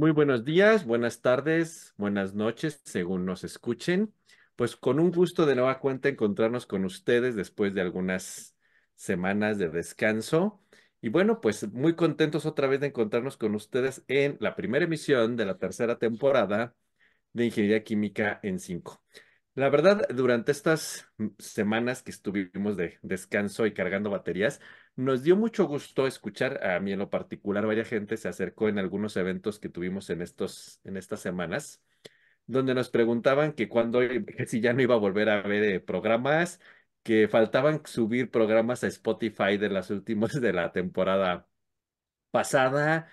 Muy buenos días, buenas tardes, buenas noches, según nos escuchen. Pues con un gusto de nueva cuenta encontrarnos con ustedes después de algunas semanas de descanso. Y bueno, pues muy contentos otra vez de encontrarnos con ustedes en la primera emisión de la tercera temporada de Ingeniería Química en 5. La verdad, durante estas semanas que estuvimos de descanso y cargando baterías, nos dio mucho gusto escuchar, a mí en lo particular, varias gente se acercó en algunos eventos que tuvimos en, estos, en estas semanas, donde nos preguntaban que cuando, si ya no iba a volver a ver eh, programas, que faltaban subir programas a Spotify de las últimas de la temporada pasada.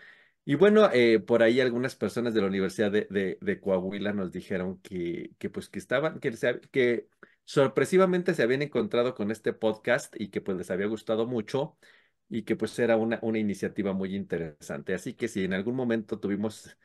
Y bueno, eh, por ahí algunas personas de la Universidad de, de, Coahuila nos dijeron que, que pues que estaban, que sorpresivamente se habían encontrado con este podcast y que pues les había gustado mucho y que pues era una, una iniciativa muy interesante. Así que si en algún momento tuvimos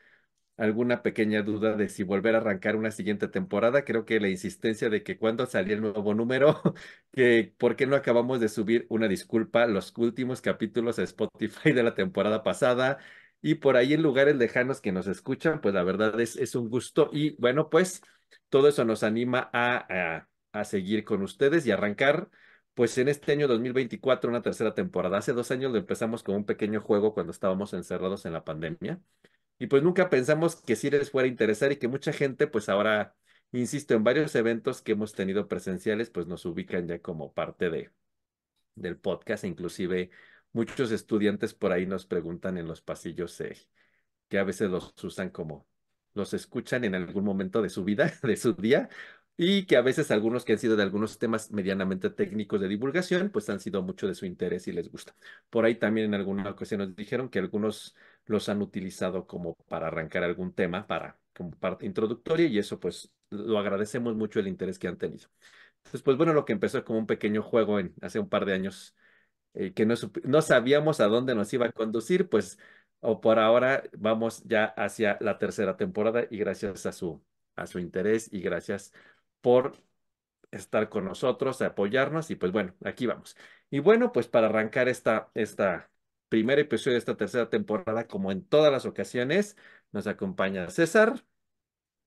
alguna pequeña duda de si volver a arrancar una siguiente temporada, creo que la insistencia de que cuando salía el nuevo número, que por qué no acabamos de subir una disculpa, los últimos capítulos a Spotify de la temporada pasada. Y por ahí en lugares lejanos que nos escuchan, pues la verdad es, es un gusto. Y bueno, pues todo eso nos anima a a seguir con ustedes y arrancar, pues en este año 2024, una tercera temporada. Hace dos años lo empezamos con un pequeño juego cuando estábamos encerrados en la pandemia. Y pues nunca pensamos que sí les fuera a interesar y que mucha gente, pues ahora, insisto, en varios eventos que hemos tenido presenciales, pues nos ubican ya como parte de, del podcast. Inclusive muchos estudiantes por ahí nos preguntan en los pasillos eh, que a veces los usan como los escuchan en algún momento de su vida, de su día, y que a veces algunos que han sido de algunos temas medianamente técnicos de divulgación, pues han sido mucho de su interés y les gusta. Por ahí también en alguna ocasión nos dijeron que algunos los han utilizado como para arrancar algún tema, para como parte introductoria y eso pues lo agradecemos mucho el interés que han tenido. Entonces, pues bueno, lo que empezó como un pequeño juego en hace un par de años eh, que no, no sabíamos a dónde nos iba a conducir, pues o por ahora vamos ya hacia la tercera temporada y gracias a su, a su interés y gracias por estar con nosotros, apoyarnos y pues bueno, aquí vamos. Y bueno, pues para arrancar esta, esta primer episodio de esta tercera temporada, como en todas las ocasiones, nos acompaña César.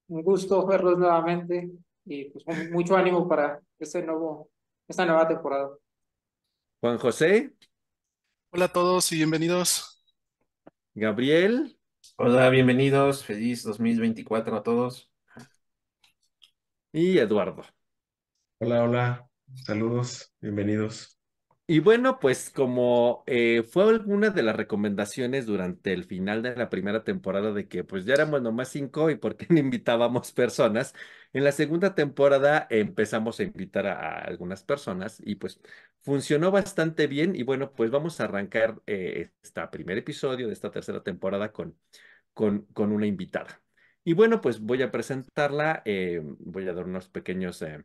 Un gusto verlos nuevamente y pues mucho ánimo para este nuevo, esta nueva temporada. Juan José. Hola a todos y bienvenidos. Gabriel. Hola, bienvenidos. Feliz 2024 a todos y Eduardo. Hola, hola, saludos, bienvenidos. Y bueno, pues como eh, fue alguna de las recomendaciones durante el final de la primera temporada de que pues ya éramos nomás cinco y por qué no invitábamos personas, en la segunda temporada empezamos a invitar a, algunas personas y pues funcionó bastante bien y bueno, pues vamos a arrancar eh, este primer episodio de esta tercera temporada con, con, con una invitada. Y bueno, pues voy a presentarla, eh, voy a dar unos pequeños eh,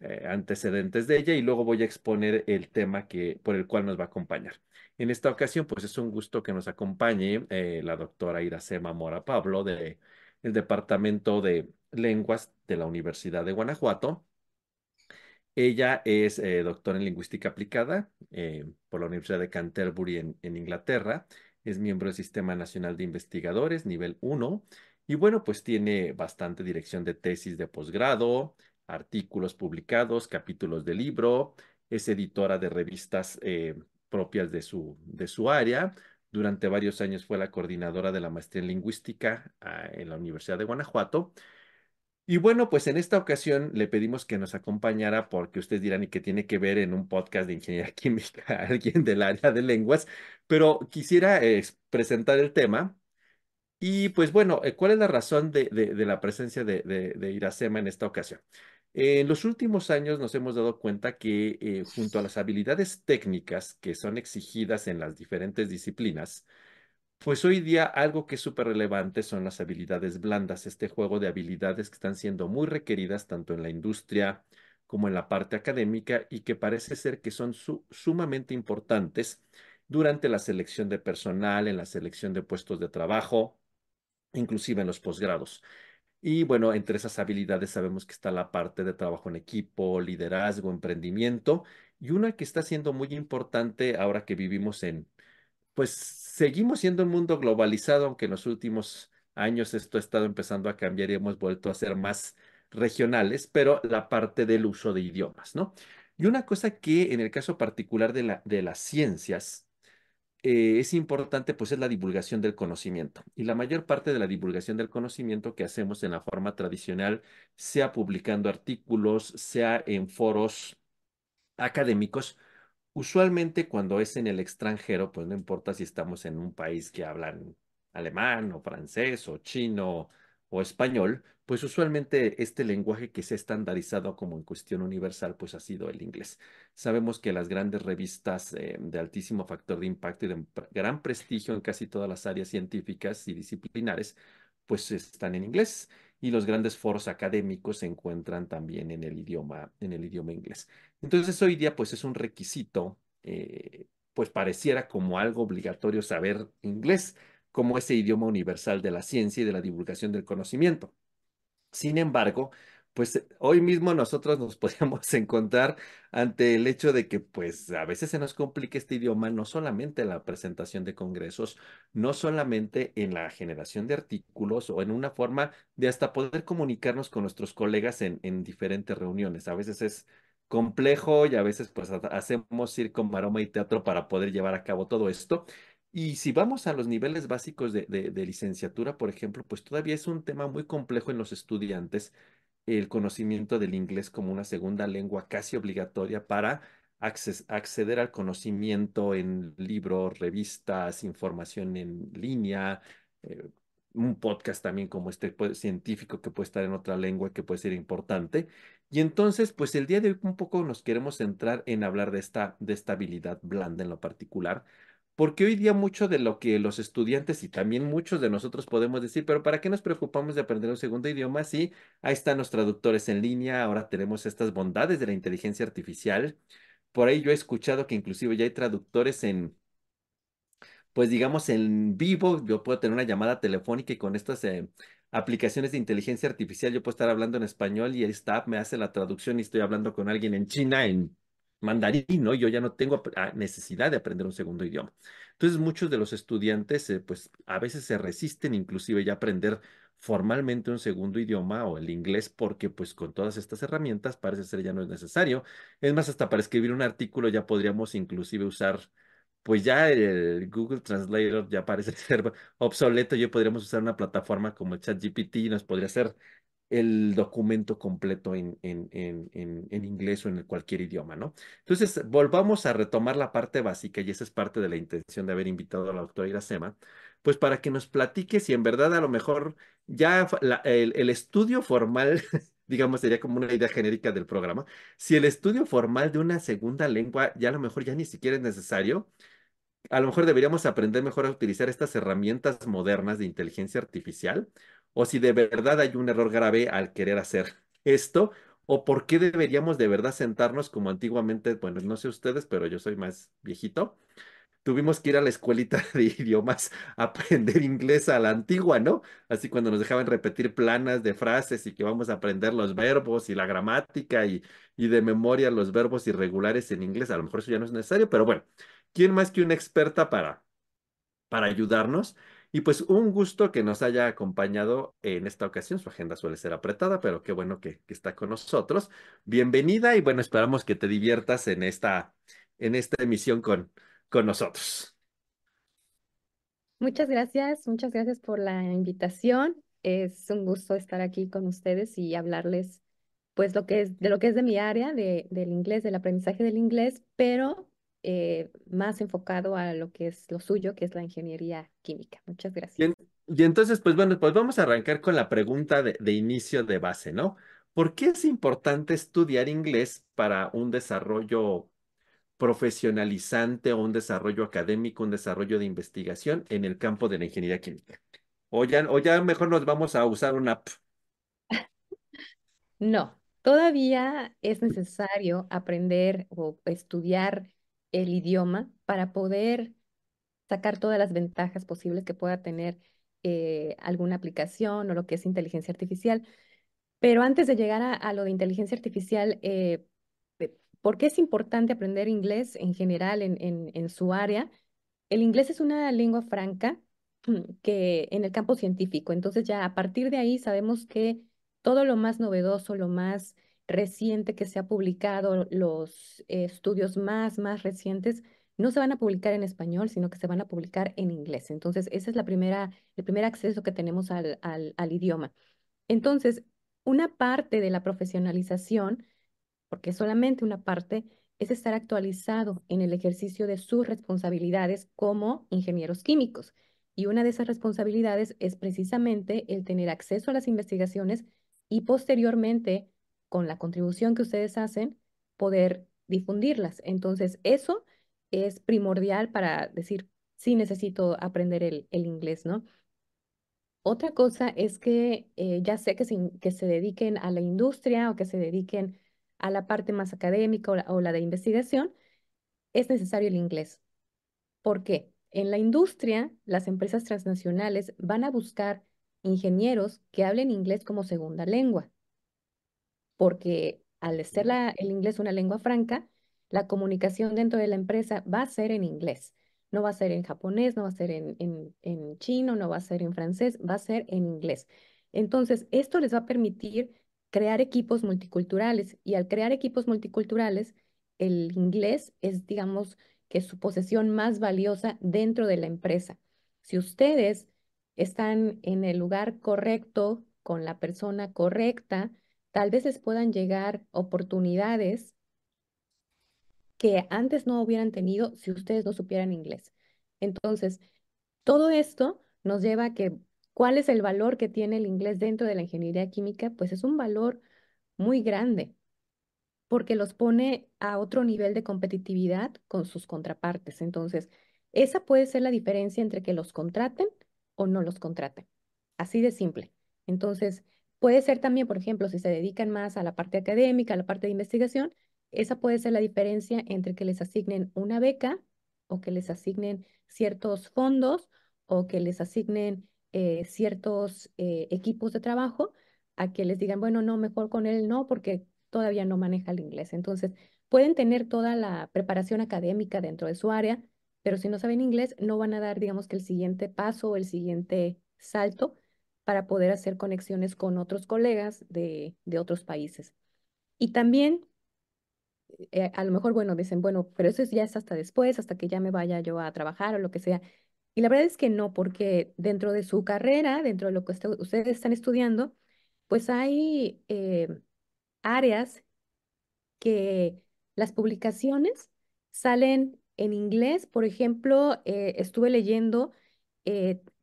eh, antecedentes de ella y luego voy a exponer el tema que, por el cual nos va a acompañar. En esta ocasión, pues es un gusto que nos acompañe la doctora Iracema Mora Pablo del Departamento de Lenguas de la Universidad de Guanajuato. Ella es doctora en Lingüística Aplicada por la Universidad de Canterbury en, en Inglaterra. Es miembro del Sistema Nacional de Investigadores, nivel 1 y bueno, pues tiene bastante dirección de tesis de posgrado, artículos publicados, capítulos de libro, es editora de revistas eh, propias de su, de su área. Durante varios años fue la coordinadora de la maestría en lingüística ah, en la Universidad de Guanajuato. Y bueno, pues en esta ocasión le pedimos que nos acompañara porque ustedes dirán y que tiene que ver en un podcast de ingeniería química alguien del área de lenguas, pero quisiera eh, presentar el tema y pues bueno, eh, ¿cuál es la razón de, la presencia de, Iracema en esta ocasión? en los últimos años nos hemos dado cuenta que eh, junto a las habilidades técnicas que son exigidas en las diferentes disciplinas, pues hoy día algo que es súper relevante son las habilidades blandas, este juego de habilidades que están siendo muy requeridas tanto en la industria como en la parte académica y que parece ser que son sumamente importantes durante la selección de personal, en la selección de puestos de trabajo, inclusive en los posgrados. Y bueno, entre esas habilidades sabemos que está la parte de trabajo en equipo, liderazgo, emprendimiento, y una que está siendo muy importante ahora que vivimos en, pues seguimos siendo un mundo globalizado, aunque en los últimos años esto ha estado empezando a cambiar y hemos vuelto a ser más regionales, pero la parte del uso de idiomas, ¿no? Y una cosa que en el caso particular de, la, de las ciencias eh, es importante, pues es la divulgación del conocimiento. Y la mayor parte de la divulgación del conocimiento que hacemos en la forma tradicional, sea publicando artículos, sea en foros académicos, usualmente cuando es en el extranjero, pues no importa si estamos en un país que hablan alemán o francés o chino o español, pues usualmente este lenguaje que se ha estandarizado como en cuestión universal, pues ha sido el inglés. Sabemos que las grandes revistas eh, de altísimo factor de impacto y de gran prestigio en casi todas las áreas científicas y disciplinares, pues están en inglés y los grandes foros académicos se encuentran también en el idioma, en el idioma inglés. Entonces hoy día pues es un requisito, eh, pues pareciera como algo obligatorio saber inglés como ese idioma universal de la ciencia y de la divulgación del conocimiento. Sin embargo, pues hoy mismo nosotros nos podríamos encontrar ante el hecho de que pues a veces se nos complica este idioma no solamente en la presentación de congresos, no solamente en la generación de artículos o en una forma de hasta poder comunicarnos con nuestros colegas en, en diferentes reuniones. A veces es complejo y a veces pues hacemos circo, maroma y teatro para poder llevar a cabo todo esto. Y si vamos a los niveles básicos de, de, licenciatura, por ejemplo, pues todavía es un tema muy complejo en los estudiantes el conocimiento del inglés como una segunda lengua casi obligatoria para acceder al conocimiento en libros, revistas, información en línea, eh, un podcast también como este científico que puede estar en otra lengua que puede ser importante. Y entonces, pues el día de hoy un poco nos queremos centrar en hablar de esta, de esta habilidad blanda en lo particular, porque hoy día mucho de lo que los estudiantes y también muchos de nosotros podemos decir, pero ¿para qué nos preocupamos de aprender un segundo idioma si ahí están los traductores en línea, ahora tenemos estas bondades de la inteligencia artificial? Por ahí yo he escuchado que inclusive ya hay traductores en, pues digamos, en vivo, yo puedo tener una llamada telefónica y con estas eh, aplicaciones de inteligencia artificial yo puedo estar hablando en español y el staff me hace la traducción y estoy hablando con alguien en China en mandarín, ¿no? Yo ya no tengo ah, necesidad de aprender un segundo idioma. Entonces, muchos de los estudiantes, eh, pues, a veces se resisten inclusive ya a aprender formalmente un segundo idioma o el inglés porque pues con todas estas herramientas parece ser ya no es necesario. Es más, hasta para escribir un artículo ya podríamos inclusive usar, pues ya el Google Translator ya parece ser obsoleto, ya podríamos usar una plataforma como el ChatGPT y nos podría hacer el documento completo en, en, en, en, inglés o en cualquier idioma, ¿no? Entonces, volvamos a retomar la parte básica y esa es parte de la intención de haber invitado a la doctora Iracema, pues para que nos platique si en verdad a lo mejor ya el, el estudio formal digamos, sería como una idea genérica del programa. Si el estudio formal de una segunda lengua ya a lo mejor ya ni siquiera es necesario, a lo mejor deberíamos aprender mejor a utilizar estas herramientas modernas de inteligencia artificial o si de verdad hay un error grave al querer hacer esto, o por qué deberíamos de verdad sentarnos como antiguamente, bueno, no sé ustedes, pero yo soy más viejito. Tuvimos que ir a la escuelita de idiomas a aprender inglés a la antigua, ¿no? Así cuando nos dejaban repetir planas de frases y que vamos a aprender los verbos y la gramática y, y de memoria los verbos irregulares en inglés. A lo mejor eso ya no es necesario, pero bueno, ¿quién más que una experta para, para ayudarnos? Y pues un gusto que nos haya acompañado en esta ocasión. Su agenda suele ser apretada, pero qué bueno que, está con nosotros. Bienvenida y bueno, esperamos que te diviertas en esta, en esta emisión con, con nosotros. Muchas gracias, muchas gracias por la invitación. Es un gusto estar aquí con ustedes y hablarles pues lo que es de lo que es de mi área, de, del inglés, del aprendizaje del inglés, pero eh, más enfocado a lo que es lo suyo, que es la ingeniería química. Muchas gracias. Y, entonces, pues bueno, pues vamos a arrancar con la pregunta de, de, inicio de base, ¿no? ¿Por qué es importante estudiar inglés para un desarrollo profesionalizante o un desarrollo académico, un desarrollo de investigación en el campo de la ingeniería química? O ya, o ya mejor nos vamos a usar una app. No, todavía es necesario aprender o estudiar el idioma para poder sacar todas las ventajas posibles que pueda tener eh, alguna aplicación o lo que es inteligencia artificial. Pero antes de llegar a, lo de inteligencia artificial, eh, eh, ¿por qué es importante aprender inglés en general en, en, su área? El inglés es una lengua franca que en el campo científico. Entonces ya a partir de ahí sabemos que todo lo más novedoso, lo más reciente que se ha publicado, los estudios más, más recientes, no se van a publicar en español, sino que se van a publicar en inglés. Entonces, ese es la primera, el primer acceso que tenemos al, al, al idioma. Entonces, una parte de la profesionalización, porque solamente una parte, es estar actualizado en el ejercicio de sus responsabilidades como ingenieros químicos. Y una de esas responsabilidades es precisamente el tener acceso a las investigaciones y posteriormente, con la contribución que ustedes hacen, poder difundirlas. Entonces, eso es primordial para decir, sí necesito aprender el, el inglés, ¿no? Otra cosa es que eh, ya sé que se, que se dediquen a la industria o que se dediquen a la parte más académica o la, o la de investigación, es necesario el inglés. ¿Por qué? En la industria, las empresas transnacionales van a buscar ingenieros que hablen inglés como segunda lengua, porque al ser la, el inglés una lengua franca, la comunicación dentro de la empresa va a ser en inglés. No va a ser en japonés, no va a ser en, en, en chino, no va a ser en francés, va a ser en inglés. Entonces, esto les va a permitir crear equipos multiculturales y al crear equipos multiculturales, el inglés es, digamos, que su posesión más valiosa dentro de la empresa. Si ustedes están en el lugar correcto, con la persona correcta, tal vez les puedan llegar oportunidades que antes no hubieran tenido si ustedes no supieran inglés. Entonces, todo esto nos lleva a que, ¿cuál es el valor que tiene el inglés dentro de la ingeniería química? Pues es un valor muy grande, porque los pone a otro nivel de competitividad con sus contrapartes. Entonces, esa puede ser la diferencia entre que los contraten o no los contraten. Así de simple. Entonces, puede ser también, por ejemplo, si se dedican más a la parte académica, a la parte de investigación, esa puede ser la diferencia entre que les asignen una beca o que les asignen ciertos fondos o que les asignen eh, ciertos eh, equipos de trabajo a que les digan, bueno, no, mejor con él no, porque todavía no maneja el inglés. Entonces, pueden tener toda la preparación académica dentro de su área, pero si no saben inglés, no van a dar, digamos, que el siguiente paso o el siguiente salto para poder hacer conexiones con otros colegas de, de otros países. Y también eh, a lo mejor, bueno, dicen, bueno, pero eso ya es hasta después, hasta que ya me vaya yo a trabajar o lo que sea. Y la verdad es que no, porque dentro de su carrera, dentro de lo que ustedes están estudiando, pues hay eh, áreas que las publicaciones salen en inglés. Por ejemplo, eh, estuve leyendo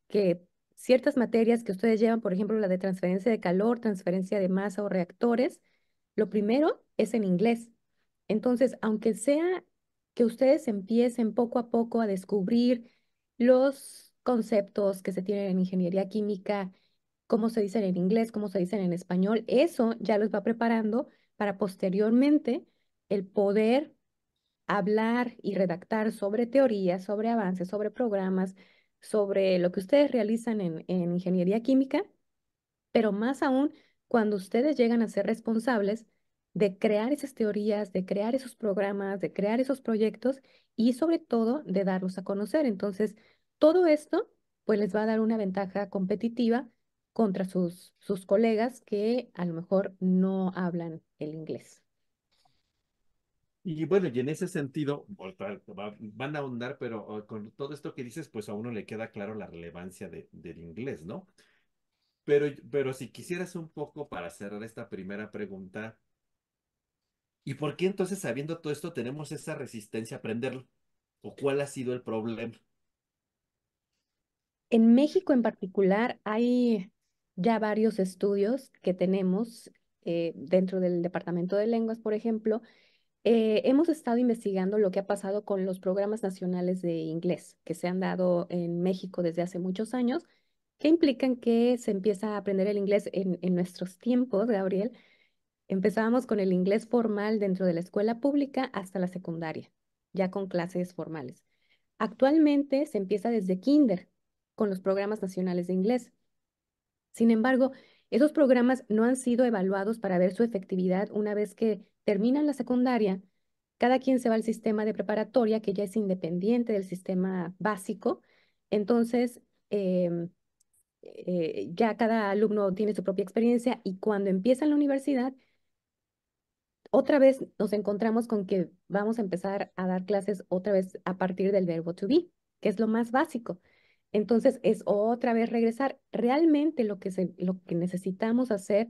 que ciertas materias que ustedes llevan, por ejemplo, la de transferencia de calor, transferencia de masa o reactores, lo primero es en inglés. Entonces, aunque sea que ustedes empiecen poco a poco a descubrir los conceptos que se tienen en ingeniería química, cómo se dicen en inglés, cómo se dicen en español, eso ya los va preparando para posteriormente el poder hablar y redactar sobre teorías, sobre avances, sobre programas, sobre lo que ustedes realizan en, en ingeniería química, pero más aún cuando ustedes llegan a ser responsables de crear esas teorías, de crear esos programas, de crear esos proyectos y sobre todo de darlos a conocer. Entonces, todo esto pues les va a dar una ventaja competitiva contra sus, sus colegas que a lo mejor no hablan el inglés. Y bueno, y en ese sentido, van a ahondar, pero con todo esto que dices, pues a uno le queda claro la relevancia de, del inglés, ¿no? Pero, pero si quisieras un poco para cerrar esta primera pregunta, ¿Y por qué entonces, sabiendo todo esto, tenemos esa resistencia a aprenderlo? ¿O cuál ha sido el problema? En México en particular hay ya varios estudios que tenemos eh, dentro del Departamento de Lenguas, por ejemplo. Eh, hemos estado investigando lo que ha pasado con los programas nacionales de inglés que se han dado en México desde hace muchos años, que implican que se empieza a aprender el inglés en, en nuestros tiempos, Gabriel, Empezábamos con el inglés formal dentro de la escuela pública hasta la secundaria, ya con clases formales. Actualmente se empieza desde kinder con los programas nacionales de inglés. Sin embargo, esos programas no han sido evaluados para ver su efectividad una vez que terminan la secundaria. Cada quien se va al sistema de preparatoria, que ya es independiente del sistema básico. Entonces, em, eh, ya cada alumno tiene su propia experiencia y cuando empieza en la universidad, otra vez nos encontramos con que vamos a empezar a dar clases otra vez a partir del verbo to be, que es lo más básico. Entonces es otra vez regresar. Realmente lo que, lo que necesitamos hacer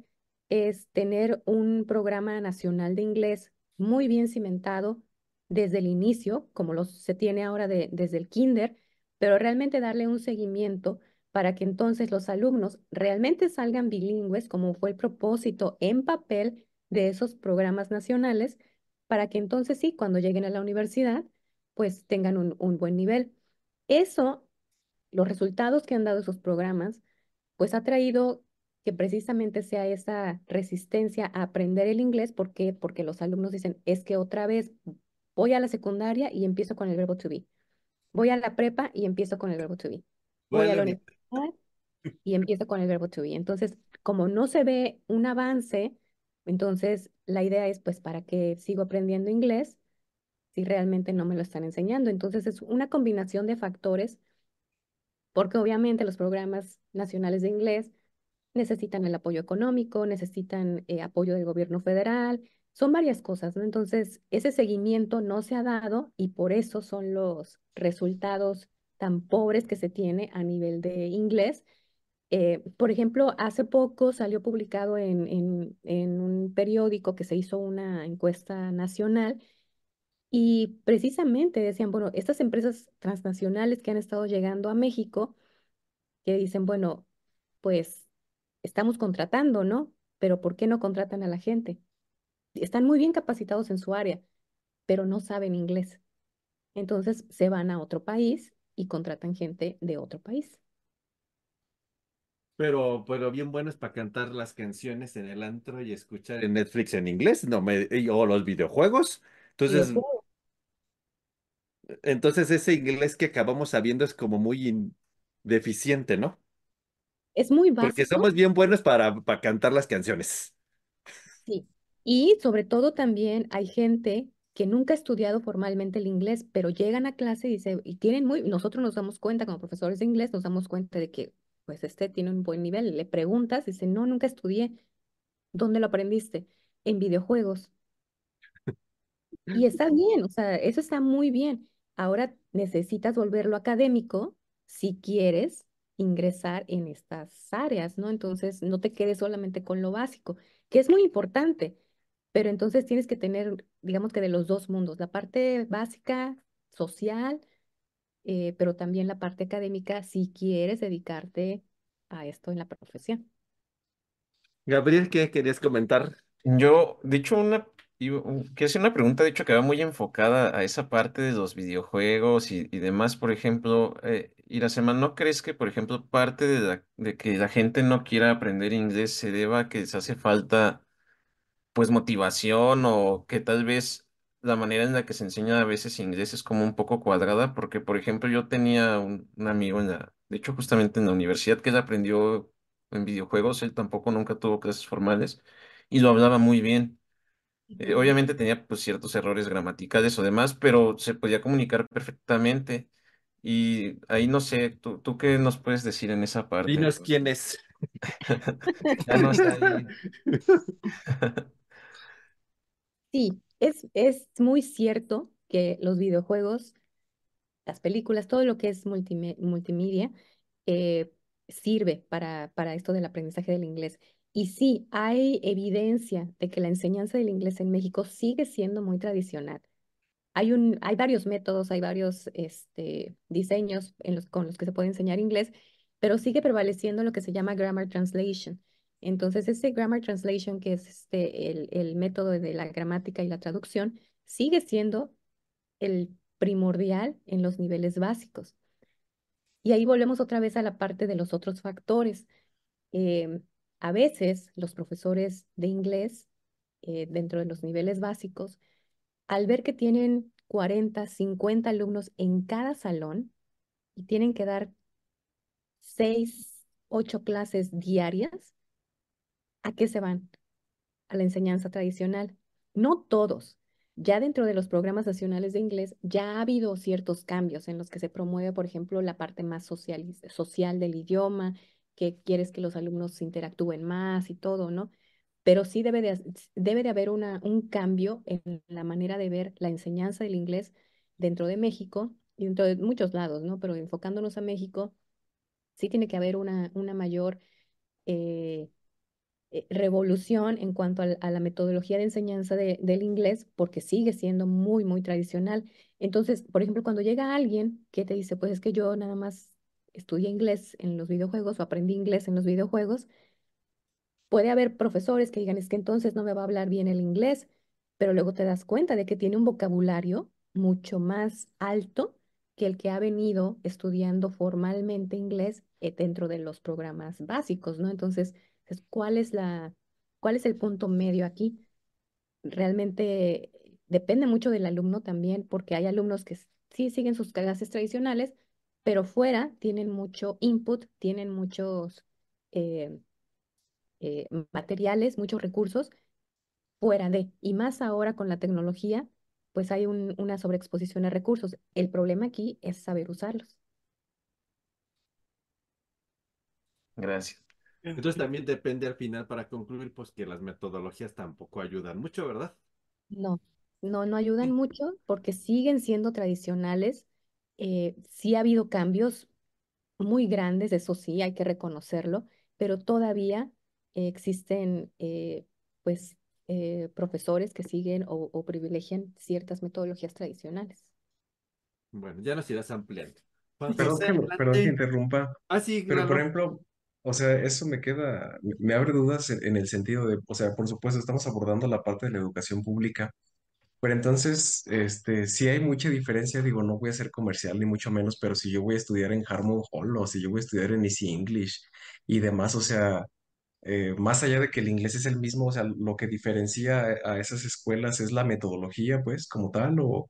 es tener un programa nacional de inglés muy bien cimentado desde el inicio, como lo, se tiene ahora de, desde el kinder, pero realmente darle un seguimiento para que entonces los alumnos realmente salgan bilingües, como fue el propósito en papel de esos programas nacionales, para que entonces sí, cuando lleguen a la universidad, pues tengan un, un buen nivel. Eso, los resultados que han dado esos programas, pues ha traído que precisamente sea esa resistencia a aprender el inglés. ¿Por qué? Porque los alumnos dicen, es que otra vez voy a la secundaria y empiezo con el verbo to be. Voy a la prepa y empiezo con el verbo to be. Voy a la universidad y empiezo con el verbo to be. Entonces, como no se ve un avance, entonces la idea es, pues, ¿para qué sigo aprendiendo inglés si realmente no me lo están enseñando? Entonces, es una combinación de factores, porque obviamente los programas nacionales de inglés necesitan el apoyo económico, necesitan eh, apoyo del gobierno federal, son varias cosas. Entonces, ese seguimiento no se ha dado y por eso son los resultados tan pobres que se tiene a nivel de inglés. Eh, por ejemplo, hace poco salió publicado en, en un periódico que se hizo una encuesta nacional y precisamente decían, bueno, estas empresas transnacionales que han estado llegando a México, que dicen, bueno, pues estamos contratando, ¿no? Pero ¿por qué no contratan a la gente? Están muy bien capacitados en su área, pero no saben inglés. Entonces se van a otro país y contratan gente de otro país. Pero, pero bien buenos para cantar las canciones en el antro y escuchar en Netflix en inglés, no me, o los videojuegos. Entonces. Entonces ese inglés que acabamos sabiendo es como muy deficiente, ¿no? Es muy Porque básico. somos bien buenos para, para cantar las canciones. Sí, y sobre todo también hay gente que nunca ha estudiado formalmente el inglés, pero llegan a clase y, se, y tienen muy, nosotros nos damos cuenta como profesores de inglés, nos damos cuenta de que pues este tiene un buen nivel. Le preguntas y dice, no, nunca estudié. ¿Dónde lo aprendiste? En videojuegos. Y está bien, o sea, eso está muy bien. Ahora necesitas volverlo académico si quieres ingresar en estas áreas, ¿no? Entonces, no te quedes solamente con lo básico, que es muy importante, pero entonces tienes que tener, digamos que de los dos mundos, la parte básica, social, eh, pero también la parte académica si quieres dedicarte a esto en la profesión. Gabriel, ¿qué querías comentar? Yo, de hecho, una, iba- un- quiero hacer una pregunta, de hecho, que va muy enfocada a esa parte de los videojuegos y, y demás. Por ejemplo, eh, ¿no crees que, por ejemplo, parte de, la- que la gente no quiera aprender inglés se deba a que les hace falta pues motivación o que tal vez la manera en la que se enseña a veces inglés es como un poco cuadrada, porque por ejemplo yo tenía un, un amigo en la, de hecho justamente en la universidad que él aprendió en videojuegos, él tampoco nunca tuvo clases formales y lo hablaba muy bien. Eh, obviamente tenía pues ciertos errores gramaticales o demás, pero se podía comunicar perfectamente. Y ahí no sé, ¿tú, tú qué nos puedes decir en esa parte? Dinos quién es. Ya no está ahí. Sí, es, es muy cierto que los videojuegos, las películas, todo lo que es multime- multimedia, eh, sirve para, para esto del aprendizaje del inglés. Y sí, hay evidencia de que la enseñanza del inglés en México sigue siendo muy tradicional. Hay un, hay varios métodos, hay varios este, diseños con los que se puede enseñar inglés, pero sigue prevaleciendo lo que se llama grammar translation. Entonces, ese grammar translation, que es este, el, el método de la gramática y la traducción, sigue siendo el primordial en los niveles básicos. Y ahí volvemos otra vez a la parte de los otros factores. Em, a veces los profesores de inglés, eh, dentro de los niveles básicos, al ver que tienen 40, 50 alumnos en cada salón y tienen que dar 6, 8 clases diarias, ¿a qué se van? A la enseñanza tradicional. No todos, Ya dentro de los programas nacionales de inglés, ya ha habido ciertos cambios en los que se promueve, por ejemplo, la parte más social, social del idioma, que quieres que los alumnos interactúen más y todo, ¿no? Pero sí debe de, debe de haber una, un cambio en la manera de ver la enseñanza del inglés dentro de México y dentro de muchos lados, ¿no? Pero enfocándonos a México, sí tiene que haber una, una mayor eh, eh, revolución en cuanto a, la metodología de enseñanza del inglés, porque sigue siendo muy, muy tradicional. Entonces, por ejemplo, cuando llega alguien que te dice, pues es que yo nada más estudié inglés en los videojuegos o aprendí inglés en los videojuegos, puede haber profesores que digan, es que entonces no me va a hablar bien el inglés, pero luego te das cuenta de que tiene un vocabulario mucho más alto que el que ha venido estudiando formalmente inglés eh, dentro de los programas básicos, ¿no? Entonces, ¿cuál es la, cuál es el punto medio aquí? Realmente depende mucho del alumno también, porque hay alumnos que sí siguen sus clases tradicionales, pero fuera tienen mucho input, tienen muchos eh, eh, materiales, muchos recursos fuera de, y más ahora con la tecnología, pues hay una sobreexposición a recursos. El problema aquí es saber usarlos. Gracias. Entonces también depende al final para concluir, pues que las metodologías tampoco ayudan mucho, ¿verdad? No, no, no ayudan mucho porque siguen siendo tradicionales. Eh, sí ha habido cambios muy grandes, eso sí, hay que reconocerlo, pero todavía existen eh, pues eh, profesores que siguen o, privilegian ciertas metodologías tradicionales. Bueno, ya nos irás ampliando. perdón, que, perdón que interrumpa. Ah, sí, Pero por ejemplo, o sea, eso me queda, me abre dudas en, el sentido de, o sea, por supuesto, estamos abordando la parte de la educación pública, pero entonces, este, hay mucha diferencia, digo, no voy a ser comercial ni mucho menos, pero si yo voy a estudiar en Harmon Hall o si yo voy a estudiar en Easy English y demás, o sea, eh, más allá de que el inglés es el mismo, o sea, lo que diferencia a esas escuelas es la metodología, pues, como tal, o...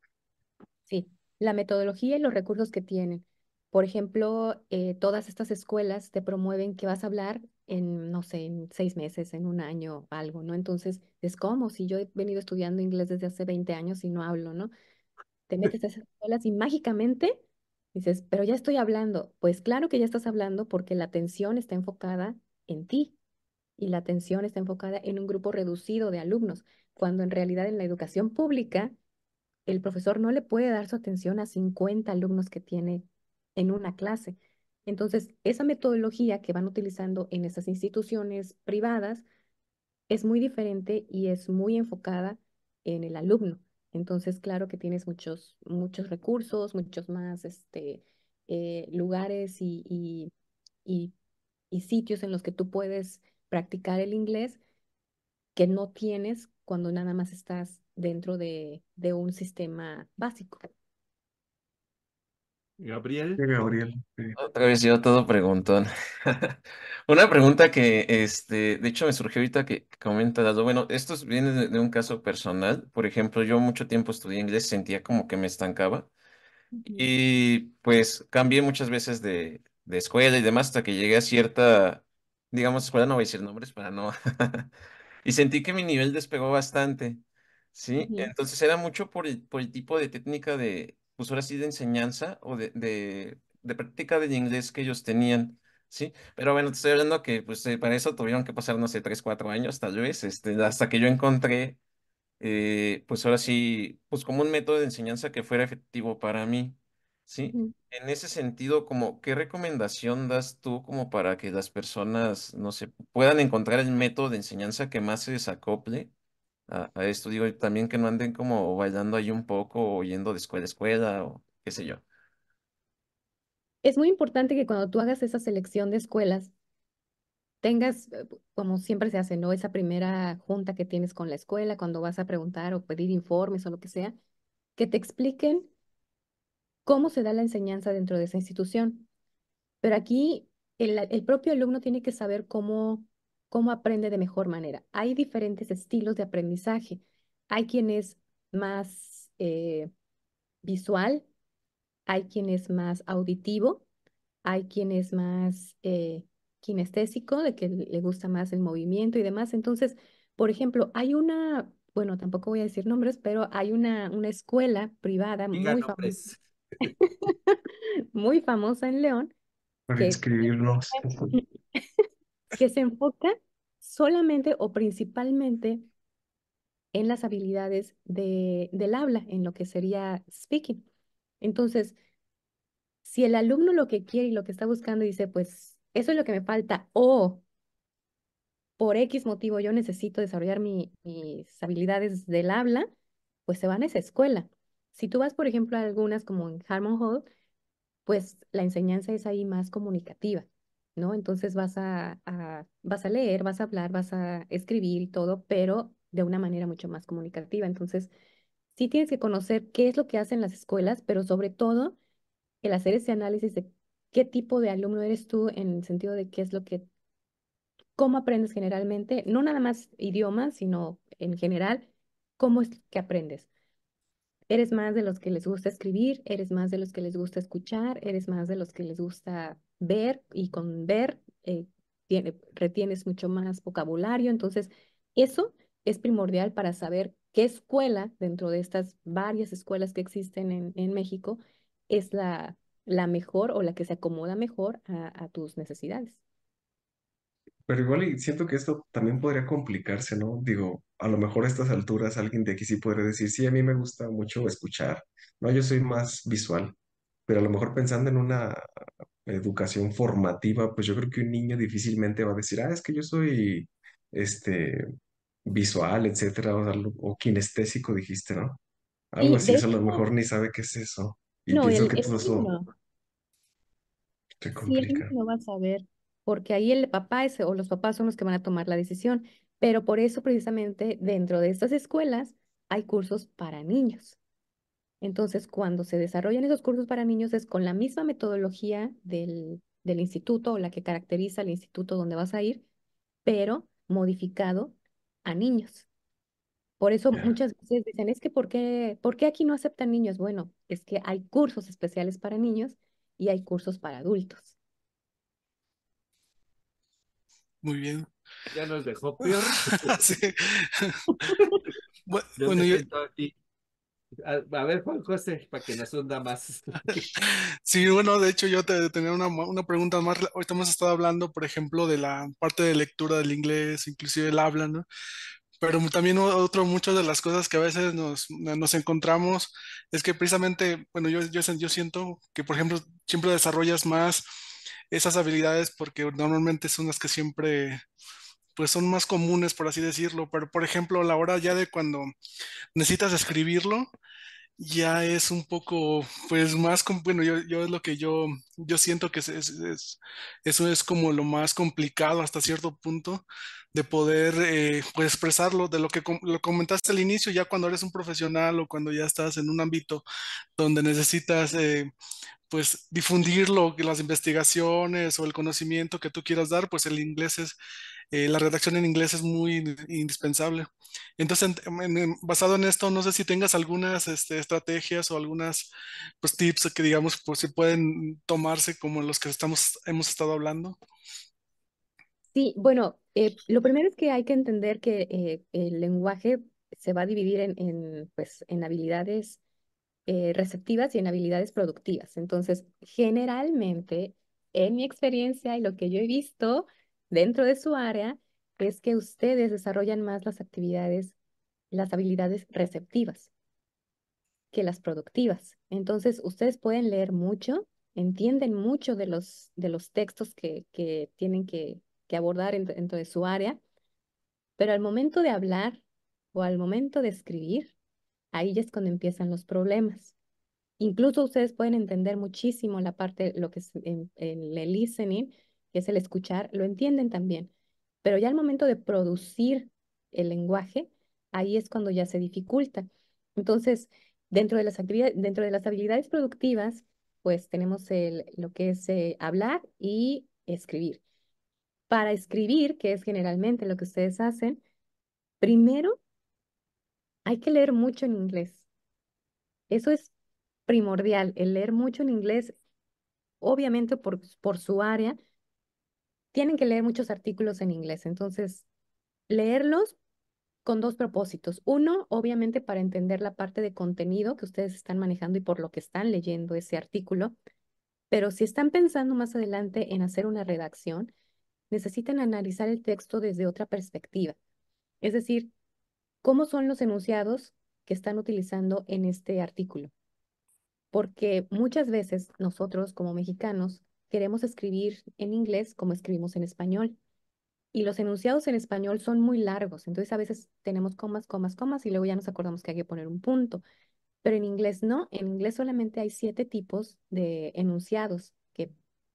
Sí, la metodología y los recursos que tienen. Por ejemplo, eh, todas estas escuelas te promueven que vas a hablar en, no sé, en seis meses, en un año, algo, ¿no? Entonces, es como si yo he venido estudiando inglés desde hace 20 años y no hablo, ¿no? Te metes a esas escuelas y mágicamente dices, pero ya estoy hablando. Pues claro que ya estás hablando porque la atención está enfocada en ti y la atención está enfocada en un grupo reducido de alumnos, cuando en realidad en la educación pública el profesor no le puede dar su atención a 50 alumnos que tiene en una clase. Entonces, esa metodología que van utilizando en esas instituciones privadas es muy diferente y es muy enfocada en el alumno. Entonces, claro que tienes muchos, muchos recursos, muchos más este, eh, lugares y, y, y, y sitios en los que tú puedes practicar el inglés que no tienes cuando nada más estás dentro de, de un sistema básico. Gabriel. Gabriel. Otra vez yo todo preguntón. Una pregunta que, este, de hecho me surgió ahorita que comenta Bueno, esto viene de, un caso personal. Por ejemplo, yo mucho tiempo estudié inglés, sentía como que me estancaba. Y pues cambié muchas veces de, de escuela y demás hasta que llegué a cierta, digamos, escuela, no voy a decir nombres para no. y sentí que mi nivel despegó bastante. Sí, entonces era mucho por el, por el tipo de técnica de, pues ahora sí de enseñanza o de, de, de práctica del inglés que ellos tenían, ¿sí? Pero bueno, te estoy hablando que pues eh, para eso tuvieron que pasar, no sé, tres, cuatro años tal vez, este, hasta que yo encontré, eh, pues ahora sí, pues como un método de enseñanza que fuera efectivo para mí, ¿sí? En ese sentido, como, ¿qué recomendación das tú como para que las personas, no sé, puedan encontrar el método de enseñanza que más se desacople a, esto. Digo, también que no anden como bailando ahí un poco o yendo de escuela a escuela o qué sé yo. Es muy importante que cuando tú hagas esa selección de escuelas, tengas, eh, como siempre se hace, ¿no? Esa primera junta que tienes con la escuela, cuando vas a preguntar o pedir informes o lo que sea, que te expliquen cómo se da la enseñanza dentro de esa institución. Pero aquí el, el propio alumno tiene que saber cómo cómo aprende de mejor manera. Hay diferentes estilos de aprendizaje. Hay quien es más eh, visual, hay quien es más auditivo, hay quien es más eh, kinestésico, de que le gusta más el movimiento y demás. Entonces, por ejemplo, hay una, bueno, tampoco voy a decir nombres, pero hay una, una escuela privada Diga muy famosa, muy famosa en León Para inscribirnos. que se enfoca solamente o principalmente en las habilidades de, del habla, en lo que sería speaking. Entonces, si el alumno lo que quiere y lo que está buscando dice, pues eso es lo que me falta, o por X motivo yo necesito desarrollar mi- mis habilidades del habla, pues se van a esa escuela. Si tú vas, por ejemplo, a algunas como en Harmon Hall, pues la enseñanza es ahí más comunicativa, ¿no? Entonces vas a, vas a leer, vas a hablar, vas a escribir y todo, pero de una manera mucho más comunicativa. Entonces, sí tienes que conocer qué es lo que hacen las escuelas, pero sobre todo el hacer ese análisis de qué tipo de alumno eres tú en el sentido de qué es lo que, cómo aprendes generalmente, no nada más idiomas, sino en general, cómo es que aprendes. ¿Eres más de los que les gusta escribir? ¿Eres más de los que les gusta escuchar? ¿Eres más de los que les gusta ver? Y con ver eh, tiene- retienes mucho más vocabulario. Entonces, eso es primordial para saber qué escuela dentro de estas varias escuelas que existen en, en México es la, la mejor o la que se acomoda mejor a, a tus necesidades. Pero igual y siento que esto también podría complicarse, ¿no? Digo, a lo mejor a estas alturas alguien de aquí sí podría decir, sí, a mí me gusta mucho escuchar, ¿no? Yo soy más visual, pero a lo mejor pensando en una educación formativa, pues yo creo que un niño difícilmente va a decir, ah, es que yo soy, este, visual, etcétera, o, lo- o kinestésico, dijiste, ¿no? Algo Sí, así, de eso a lo hecho, mejor ni sabe qué es eso. Y no, pienso el, que el todo eso se Sí, el niño complica. no va a saber, porque ahí el papá es, o los papás son los que van a tomar la decisión. Pero por eso precisamente dentro de estas escuelas hay cursos para niños. Entonces, cuando se desarrollan esos cursos para niños es con la misma metodología del, del instituto o la que caracteriza al instituto donde vas a ir, pero modificado a niños. Por eso muchas veces dicen, es que ¿por qué, por qué aquí no aceptan niños? Bueno, es que hay cursos especiales para niños y hay cursos para adultos. Muy bien. Ya nos dejó peor. Sí. Yo Bueno, yo, aquí. A, ver, Juan José, para que nos hunda más. sí, bueno, de hecho yo te tenía una, una pregunta más. Ahorita hemos estado hablando, por ejemplo, de la parte de lectura del inglés, inclusive el habla, ¿no? Pero también otro, muchas de las cosas que a veces nos, nos encontramos es que precisamente, bueno, yo, yo, yo siento que, por ejemplo, siempre desarrollas más esas habilidades porque normalmente son las que siempre, pues son más comunes, por así decirlo. Pero, por ejemplo, a la hora ya de cuando necesitas escribirlo, ya es un poco, pues más, bueno, yo, yo es lo que yo, yo siento que es, es- es- eso es como lo más complicado hasta cierto punto de poder eh, pues expresarlo, de lo que lo comentaste al inicio, ya cuando eres un profesional o cuando ya estás en un ámbito donde necesitas eh, pues difundir lo, que las investigaciones o el conocimiento que tú quieras dar, pues el inglés es, eh, la redacción en inglés es muy in- indispensable. Entonces, en- en- basado en esto, no sé si tengas algunas este, estrategias o algunas pues, tips que digamos pues, se pueden tomarse como los que estamos, hemos estado hablando. Sí, bueno, eh, lo primero es que hay que entender que eh, el lenguaje se va a dividir en, pues, en habilidades receptivas y en habilidades productivas. Entonces, generalmente, en mi experiencia y lo que yo he visto dentro de su área, es que ustedes desarrollan más las actividades, las habilidades receptivas que las productivas. Entonces, ustedes pueden leer mucho, entienden mucho de los, de los textos que, que tienen que, que abordar en- dentro de su área, pero al momento de hablar o al momento de escribir, ahí es cuando empiezan los problemas. Incluso ustedes pueden entender muchísimo la parte, lo que es en el listening, que es el escuchar, lo entienden también. Pero ya al momento de producir el lenguaje, ahí es cuando ya se dificulta. Entonces, dentro de las actividades, dentro de las habilidades productivas, pues tenemos el, lo que es eh, hablar y escribir. Para escribir, que es generalmente lo que ustedes hacen, primero hay que leer mucho en inglés. Eso es primordial, el leer mucho en inglés, obviamente por, por su área, tienen que leer muchos artículos en inglés. Entonces, leerlos con dos propósitos. Uno, obviamente, para entender la parte de contenido que ustedes están manejando y por lo que están leyendo ese artículo. Pero si están pensando más adelante en hacer una redacción, necesitan analizar el texto desde otra perspectiva. Es decir, cómo son los enunciados que están utilizando en este artículo. Porque muchas veces nosotros como mexicanos queremos escribir en inglés como escribimos en español. Y los enunciados en español son muy largos, entonces a veces tenemos comas, comas, comas y luego ya nos acordamos que hay que poner un punto. Pero en inglés no, en inglés solamente hay siete tipos de enunciados que,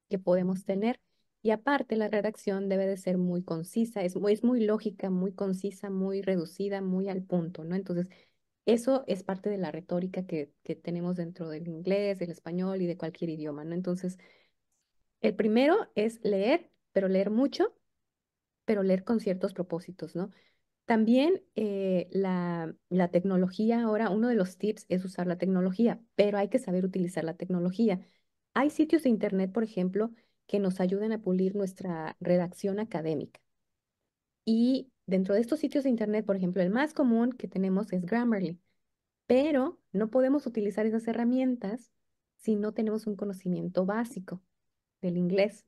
que podemos tener. Y aparte la redacción debe de ser muy concisa, es muy, es muy lógica, muy concisa, muy reducida, muy al punto, ¿no? Entonces, eso es parte de la retórica que, que tenemos dentro del inglés, del español y de cualquier idioma, ¿no? Entonces, el primero es leer, pero leer mucho, pero leer con ciertos propósitos, ¿no? También eh, la, la tecnología, ahora uno de los tips es usar la tecnología, pero hay que saber utilizar la tecnología. Hay sitios de internet, por ejemplo, que nos ayudan a pulir nuestra redacción académica. Y dentro de estos sitios de internet, por ejemplo, el más común que tenemos es Grammarly, pero no podemos utilizar esas herramientas si no tenemos un conocimiento básico del inglés.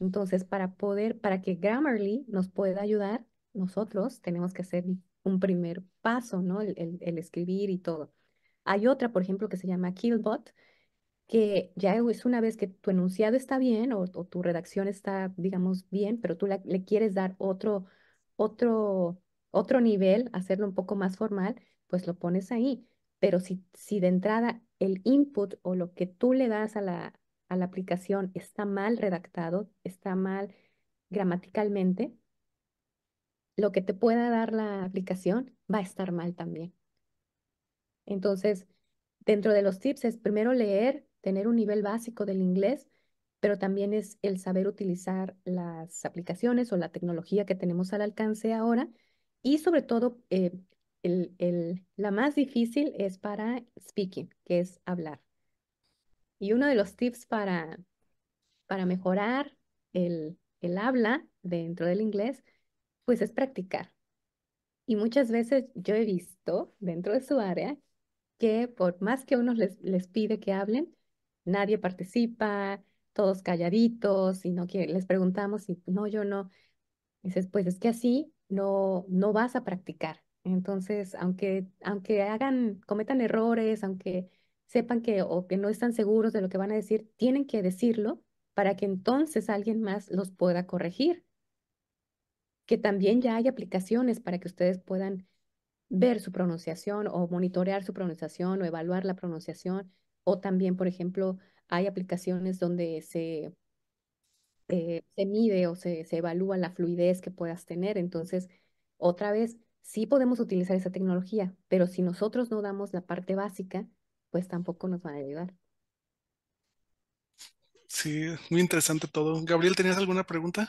Entonces, para poder, para que Grammarly nos pueda ayudar, nosotros tenemos que hacer un primer paso, ¿no? El, escribir y todo. Hay otra, por ejemplo, que se llama Killbot, que ya es una vez que tu enunciado está bien o, tu redacción está, digamos, bien, pero tú le quieres dar otro, otro, otro nivel, hacerlo un poco más formal, pues lo pones ahí. Pero si, si de entrada el input o lo que tú le das a la, a la aplicación está mal redactado, está mal gramaticalmente, lo que te pueda dar la aplicación va a estar mal también. Entonces, dentro de los tips es primero leer, tener un nivel básico del inglés, pero también es el saber utilizar las aplicaciones o la tecnología que tenemos al alcance ahora y sobre todo eh, la más difícil es para speaking, que es hablar. Y uno de los tips para, para mejorar el, el habla dentro del inglés, pues es practicar. Y muchas veces yo he visto dentro de su área que por más que uno les, les pide que hablen, nadie participa, todos calladitos y no quiere, les preguntamos y no, yo no. Dices, pues es que así no, no vas a practicar. Entonces, aunque, aunque hagan, cometan errores, aunque sepan que o que no están seguros de lo que van a decir, tienen que decirlo para que entonces alguien más los pueda corregir. Que también ya hay aplicaciones para que ustedes puedan ver su pronunciación o monitorear su pronunciación o evaluar la pronunciación. O también, por ejemplo, hay aplicaciones donde se, eh, se mide o se, se evalúa la fluidez que puedas tener. Entonces, otra vez, sí podemos utilizar esa tecnología, pero si nosotros no damos la parte básica, pues tampoco nos van a ayudar. Sí, muy interesante todo. Gabriel, ¿tenías alguna pregunta?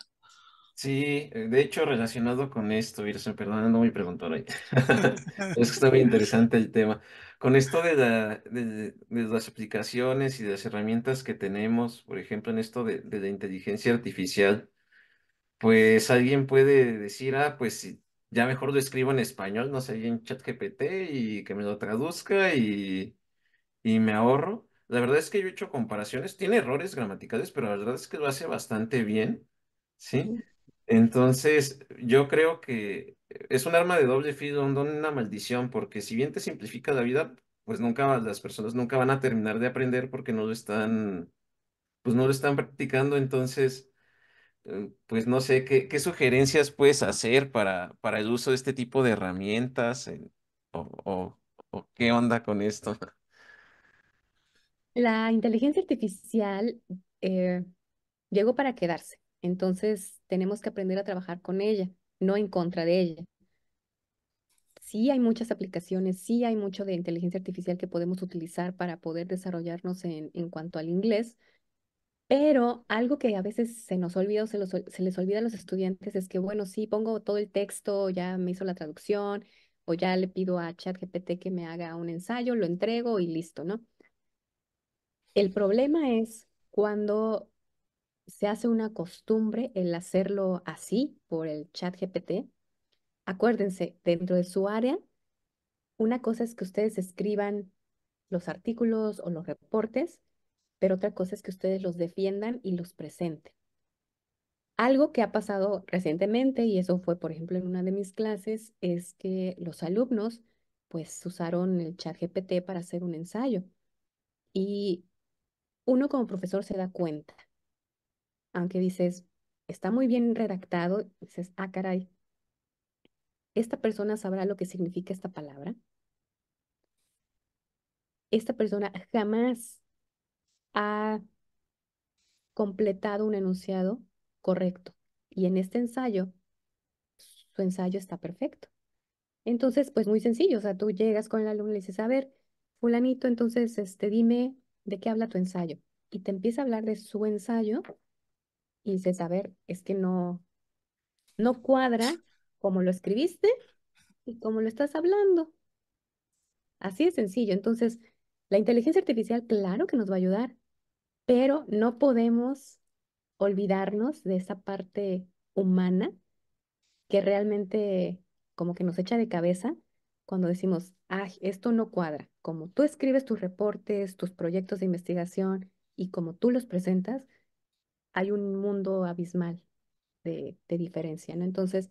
Sí, eh, de hecho, relacionado con esto, Virsen, perdón, no me preguntó ahí. Es que está muy interesante el tema. Con esto de, la, de, de las aplicaciones y de las herramientas que tenemos, por ejemplo, en esto de, de la inteligencia artificial, pues alguien puede decir, ah, pues ya mejor lo escribo en español, no sé, en ChatGPT y que me lo traduzca y y me ahorro. La verdad es que yo he hecho comparaciones, tiene errores gramaticales, pero la verdad es que lo hace bastante bien, ¿sí? Entonces, yo creo que es un arma de doble filo, una maldición, porque si bien te simplifica la vida, pues nunca las personas nunca van a terminar de aprender porque no lo están, pues no lo están practicando, entonces, eh, pues no sé, ¿qué, qué sugerencias puedes hacer para, para el uso de este tipo de herramientas? eh, o, o, o qué onda con esto? La inteligencia artificial eh, llegó para quedarse, entonces tenemos que aprender a trabajar con ella, no en contra de ella. Sí hay muchas aplicaciones, sí hay mucho de inteligencia artificial que podemos utilizar para poder desarrollarnos en, cuanto al inglés, pero algo que a veces se nos olvida o se, se les olvida a los estudiantes es que, bueno, sí, pongo todo el texto, ya me hizo la traducción, o ya le pido a ChatGPT que me haga un ensayo, lo entrego y listo, ¿no? El problema es cuando se hace una costumbre el hacerlo así por el chat GPT, acuérdense, dentro de su área, una cosa es que ustedes escriban los artículos o los reportes, pero otra cosa es que ustedes los defiendan y los presenten. Algo que ha pasado recientemente, y eso fue, por ejemplo, en una de mis clases, es que los alumnos pues usaron el chat GPT para hacer un ensayo. Y uno como profesor se da cuenta, aunque dices, está muy bien redactado, dices, ah, caray, esta persona sabrá lo que significa esta palabra. Esta persona jamás ha completado un enunciado correcto. Y en este ensayo, su ensayo está perfecto. Entonces, pues muy sencillo, o sea, tú llegas con el alumno y le dices, a ver, fulanito, entonces, este, dime de qué habla tu ensayo. Y te empieza a hablar de su ensayo y dices, a ver, es que no, no cuadra como lo escribiste y como lo estás hablando. Así de sencillo. Entonces, la inteligencia artificial, claro que nos va a ayudar, pero no podemos olvidarnos de esa parte humana que realmente como que nos echa de cabeza cuando decimos, esto no cuadra. Como tú escribes tus reportes, tus proyectos de investigación y como tú los presentas, hay un mundo abismal de, diferencia, ¿no? Entonces,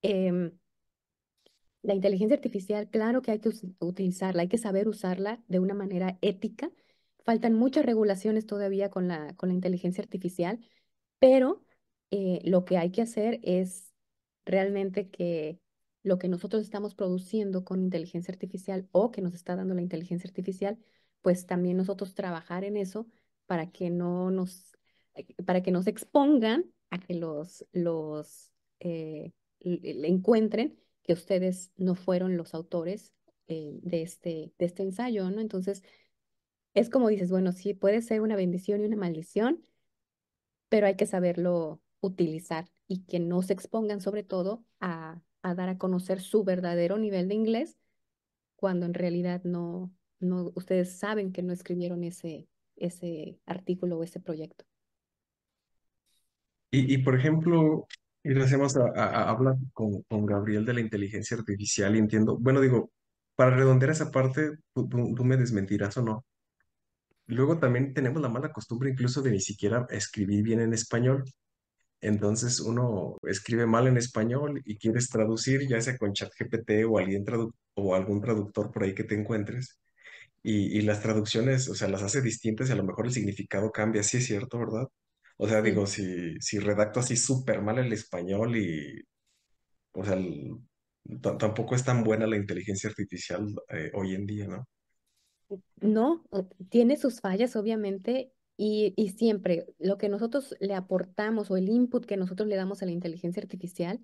em, la inteligencia artificial, claro que hay que utilizarla, hay que saber usarla de una manera ética. Faltan muchas regulaciones todavía con la, con la inteligencia artificial, pero eh, lo que hay que hacer es realmente que lo que nosotros estamos produciendo con inteligencia artificial o que nos está dando la inteligencia artificial, pues también nosotros trabajar en eso para que no nos, eh, para que nos expongan a que los, los eh, le encuentren que ustedes no fueron los autores eh, de, este, de este ensayo, ¿no? Entonces, es como dices, bueno, sí, puede ser una bendición y una maldición, pero hay que saberlo utilizar y que no se expongan sobre todo a, dar a conocer su verdadero nivel de inglés cuando en realidad no, no, ustedes saben que no escribieron ese, ese artículo o ese proyecto. Y, y por ejemplo, y hacemos a, a- hablar con, con Gabriel de la inteligencia artificial y entiendo, bueno, digo, para redondear esa parte, tú- tú me desmentirás o no. Luego también tenemos la mala costumbre incluso de ni siquiera escribir bien en español. Entonces uno escribe mal en español y quieres traducir, ya sea con ChatGPT o alguien tradu- o algún traductor por ahí que te encuentres. Y, y las traducciones, o sea, las hace distintas y a lo mejor el significado cambia. Sí es cierto, ¿verdad? O sea, digo, si, si redacto así súper mal el español y, o sea, el- tampoco es tan buena la inteligencia artificial eh, hoy en día, ¿no? No, tiene sus fallas, obviamente, y, y siempre lo que nosotros le aportamos o el input que nosotros le damos a la inteligencia artificial,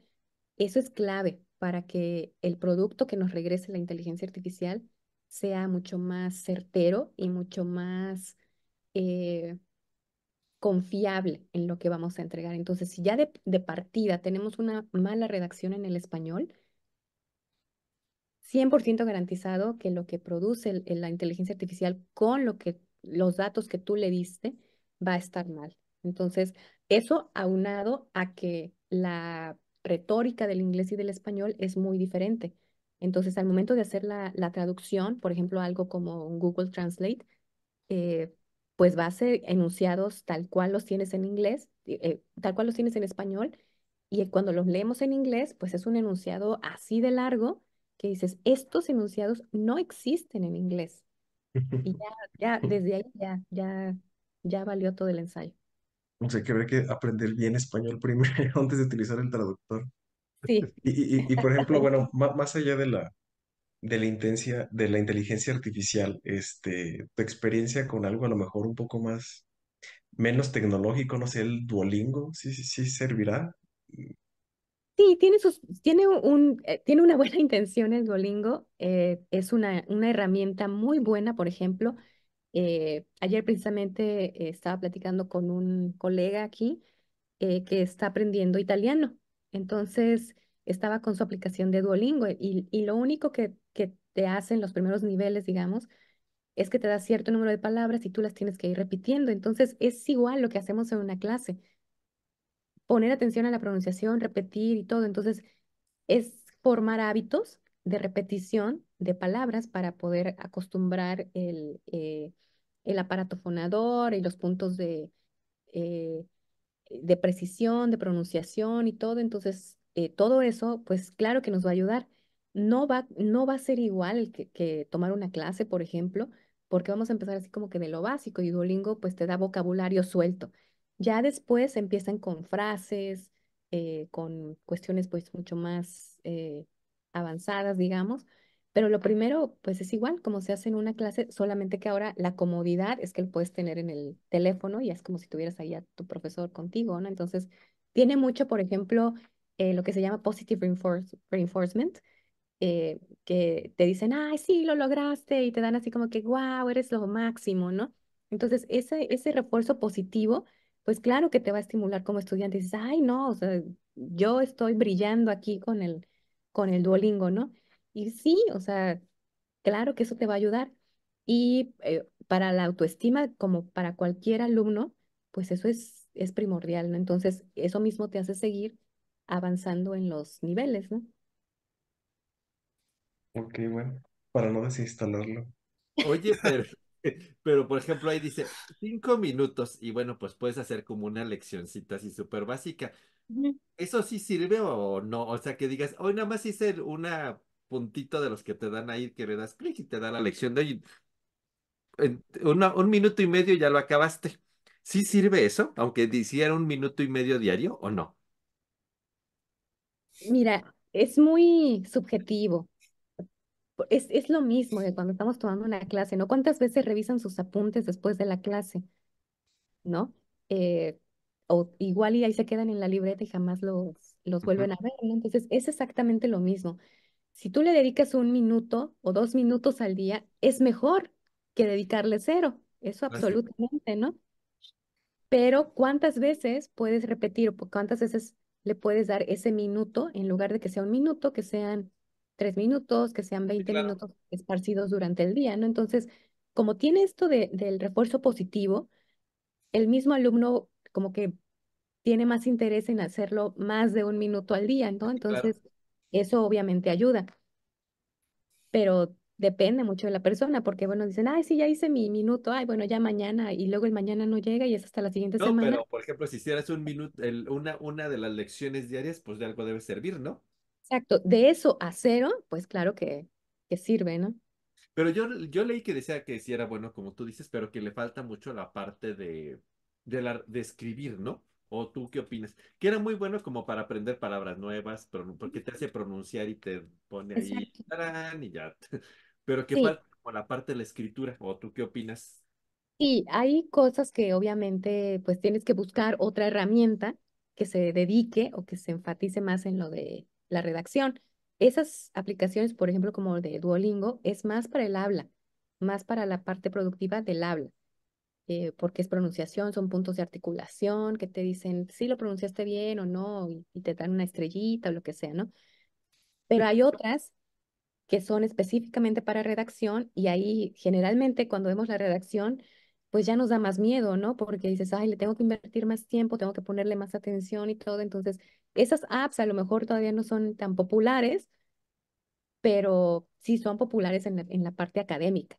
eso es clave para que el producto que nos regrese la inteligencia artificial sea mucho más certero y mucho más eh, confiable en lo que vamos a entregar. Entonces, si ya de, partida tenemos una mala redacción en el español, 100% garantizado que lo que produce el- la inteligencia artificial con lo que los datos que tú le diste va a estar mal. Entonces, eso aunado a que la retórica del inglés y del español es muy diferente. Entonces, al momento de hacer la, la traducción, por ejemplo, algo como Google Translate, eh, pues va a ser enunciados tal cual los tienes en inglés, eh, tal cual los tienes en español, y cuando los leemos en inglés, pues es un enunciado así de largo que dices, estos enunciados no existen en inglés. Y ya, ya, desde ahí ya, ya, ya valió todo el ensayo. O sea, que habría que aprender bien español primero antes de utilizar el traductor. Sí, Y, y, por ejemplo, bueno, má- más allá de la, de la intensia, de la inteligencia artificial, este, tu experiencia con algo a lo mejor un poco más, menos tecnológico, no sé, el Duolingo, sí, sí, sí servirá. Sí, tiene sus, tiene un, eh, tiene una buena intención el Duolingo. eh, es una, una herramienta muy buena, por ejemplo. eh, ayer precisamente estaba platicando con un colega aquí que está aprendiendo italiano. Entonces, estaba con su aplicación de Duolingo y, y lo único que, que te hace en los primeros niveles, digamos, es que te da cierto número de palabras y tú las tienes que ir repitiendo. Entonces, es igual lo que hacemos en una clase. Poner atención a la pronunciación, repetir y todo. Entonces, es formar hábitos de repetición de palabras para poder acostumbrar el, eh, el aparato fonador y los puntos de, eh, de precisión, de pronunciación y todo. Entonces, eh, todo eso, pues claro que nos va a ayudar. No va, no va a ser igual que, que tomar una clase, por ejemplo, porque vamos a empezar así como que de lo básico y Duolingo pues te da vocabulario suelto. Ya después empiezan con frases, eh, con cuestiones pues mucho más eh, avanzadas, digamos, pero lo primero pues es igual como se hace en una clase, solamente que ahora la comodidad es que lo puedes tener en el teléfono y es como si tuvieras ahí a tu profesor contigo, ¿no? Entonces, tiene mucho, por ejemplo, eh, lo que se llama positive reinforcement, eh, que te dicen, ay, sí, lo lograste, y te dan así como que, wow, eres lo máximo, ¿no? Entonces, ese, ese refuerzo positivo, pues claro que te va a estimular como estudiante. Dices, ay, no, o sea, yo estoy brillando aquí con el, con el Duolingo, ¿no? Y sí, o sea, claro que eso te va a ayudar. Y eh, para la autoestima, como para cualquier alumno, pues eso es, es primordial, ¿no? Entonces, eso mismo te hace seguir avanzando en los niveles, ¿no? Ok, bueno, para no desinstalarlo. Oye, pero, pero por ejemplo ahí dice cinco minutos y bueno, pues puedes hacer como una leccioncita así súper básica. ¿Eso sí sirve o no? O sea, que digas, hoy nada más hice una puntito de los que te dan ahí, que le das clic y te da la lección de hoy. Una- un minuto y medio ya lo acabaste. ¿Sí sirve eso? Aunque hiciera un minuto y medio diario o no? Mira, es muy subjetivo. Es, es lo mismo de cuando estamos tomando una clase, ¿no? ¿Cuántas veces revisan sus apuntes después de la clase, ¿no? Eh, o igual y ahí se quedan en la libreta y jamás los, los vuelven a ver, ¿no? Entonces, es exactamente lo mismo. Si tú le dedicas un minuto o dos minutos al día, es mejor que dedicarle cero. Eso absolutamente, ¿no? Pero ¿cuántas veces puedes repetir o cuántas veces le puedes dar ese minuto en lugar de que sea un minuto, que sean tres minutos, que sean Sí, 20 claro. minutos esparcidos durante el día, ¿no? Entonces, como tiene esto de, del refuerzo positivo, el mismo alumno como que tiene más interés en hacerlo más de un minuto al día, ¿no? Sí, claro. Entonces, eso obviamente ayuda, pero depende mucho de la persona, porque bueno, dicen, ay, sí, ya hice mi minuto, ay, bueno, ya mañana, y luego el mañana no llega y es hasta la siguiente No, semana. pero por ejemplo, si hicieras un minuto, el- una, una de las lecciones diarias, pues de algo debe servir, ¿no? Exacto, de eso a cero, pues claro que, que sirve, ¿no? Pero yo, yo leí que decía que sí era bueno, como tú dices, pero que le falta mucho la parte de, de, la, de escribir, ¿no? ¿O tú qué opinas? Que era muy bueno como para aprender palabras nuevas, pero porque te hace pronunciar y te pone ahí, tarán, y ya. Pero que Sí, falta como la parte de la escritura, ¿o tú qué opinas? y hay cosas que obviamente pues tienes que buscar otra herramienta que se dedique o que se enfatice más en lo de la redacción. Esas aplicaciones, por ejemplo, como de Duolingo, es más para el habla, más para la parte productiva del habla, eh, porque es pronunciación, son puntos de articulación que te dicen si lo pronunciaste bien o no, y, y te dan una estrellita o lo que sea, ¿no? Pero hay otras que son específicamente para redacción y ahí generalmente cuando vemos la redacción, pues ya nos da más miedo, ¿no? Porque dices, ay, le tengo que invertir más tiempo, tengo que ponerle más atención y todo. Entonces, esas apps a lo mejor todavía no son tan populares, pero sí son populares en la, en la parte académica,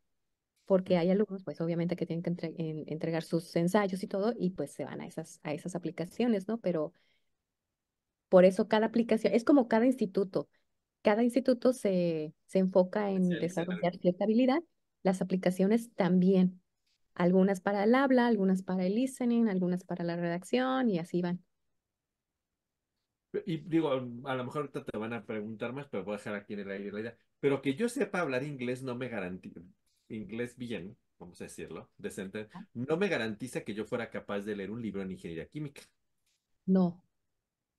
porque hay alumnos, pues obviamente que tienen que entre- en- entregar sus ensayos y todo, y pues se van a esas, a esas aplicaciones, ¿no? Pero por eso cada aplicación, es como cada instituto. Cada instituto se, se enfoca en algo. desarrollar cierta habilidad. Las aplicaciones también. Algunas para el habla, algunas para el listening, algunas para la redacción y así van. Y digo, a lo mejor ahorita te van a preguntar más, pero voy a dejar aquí en el aire la idea. Pero que yo sepa hablar inglés no me garantiza, inglés bien, vamos a decirlo, decente, no me garantiza que yo fuera capaz de leer un libro en ingeniería química. No,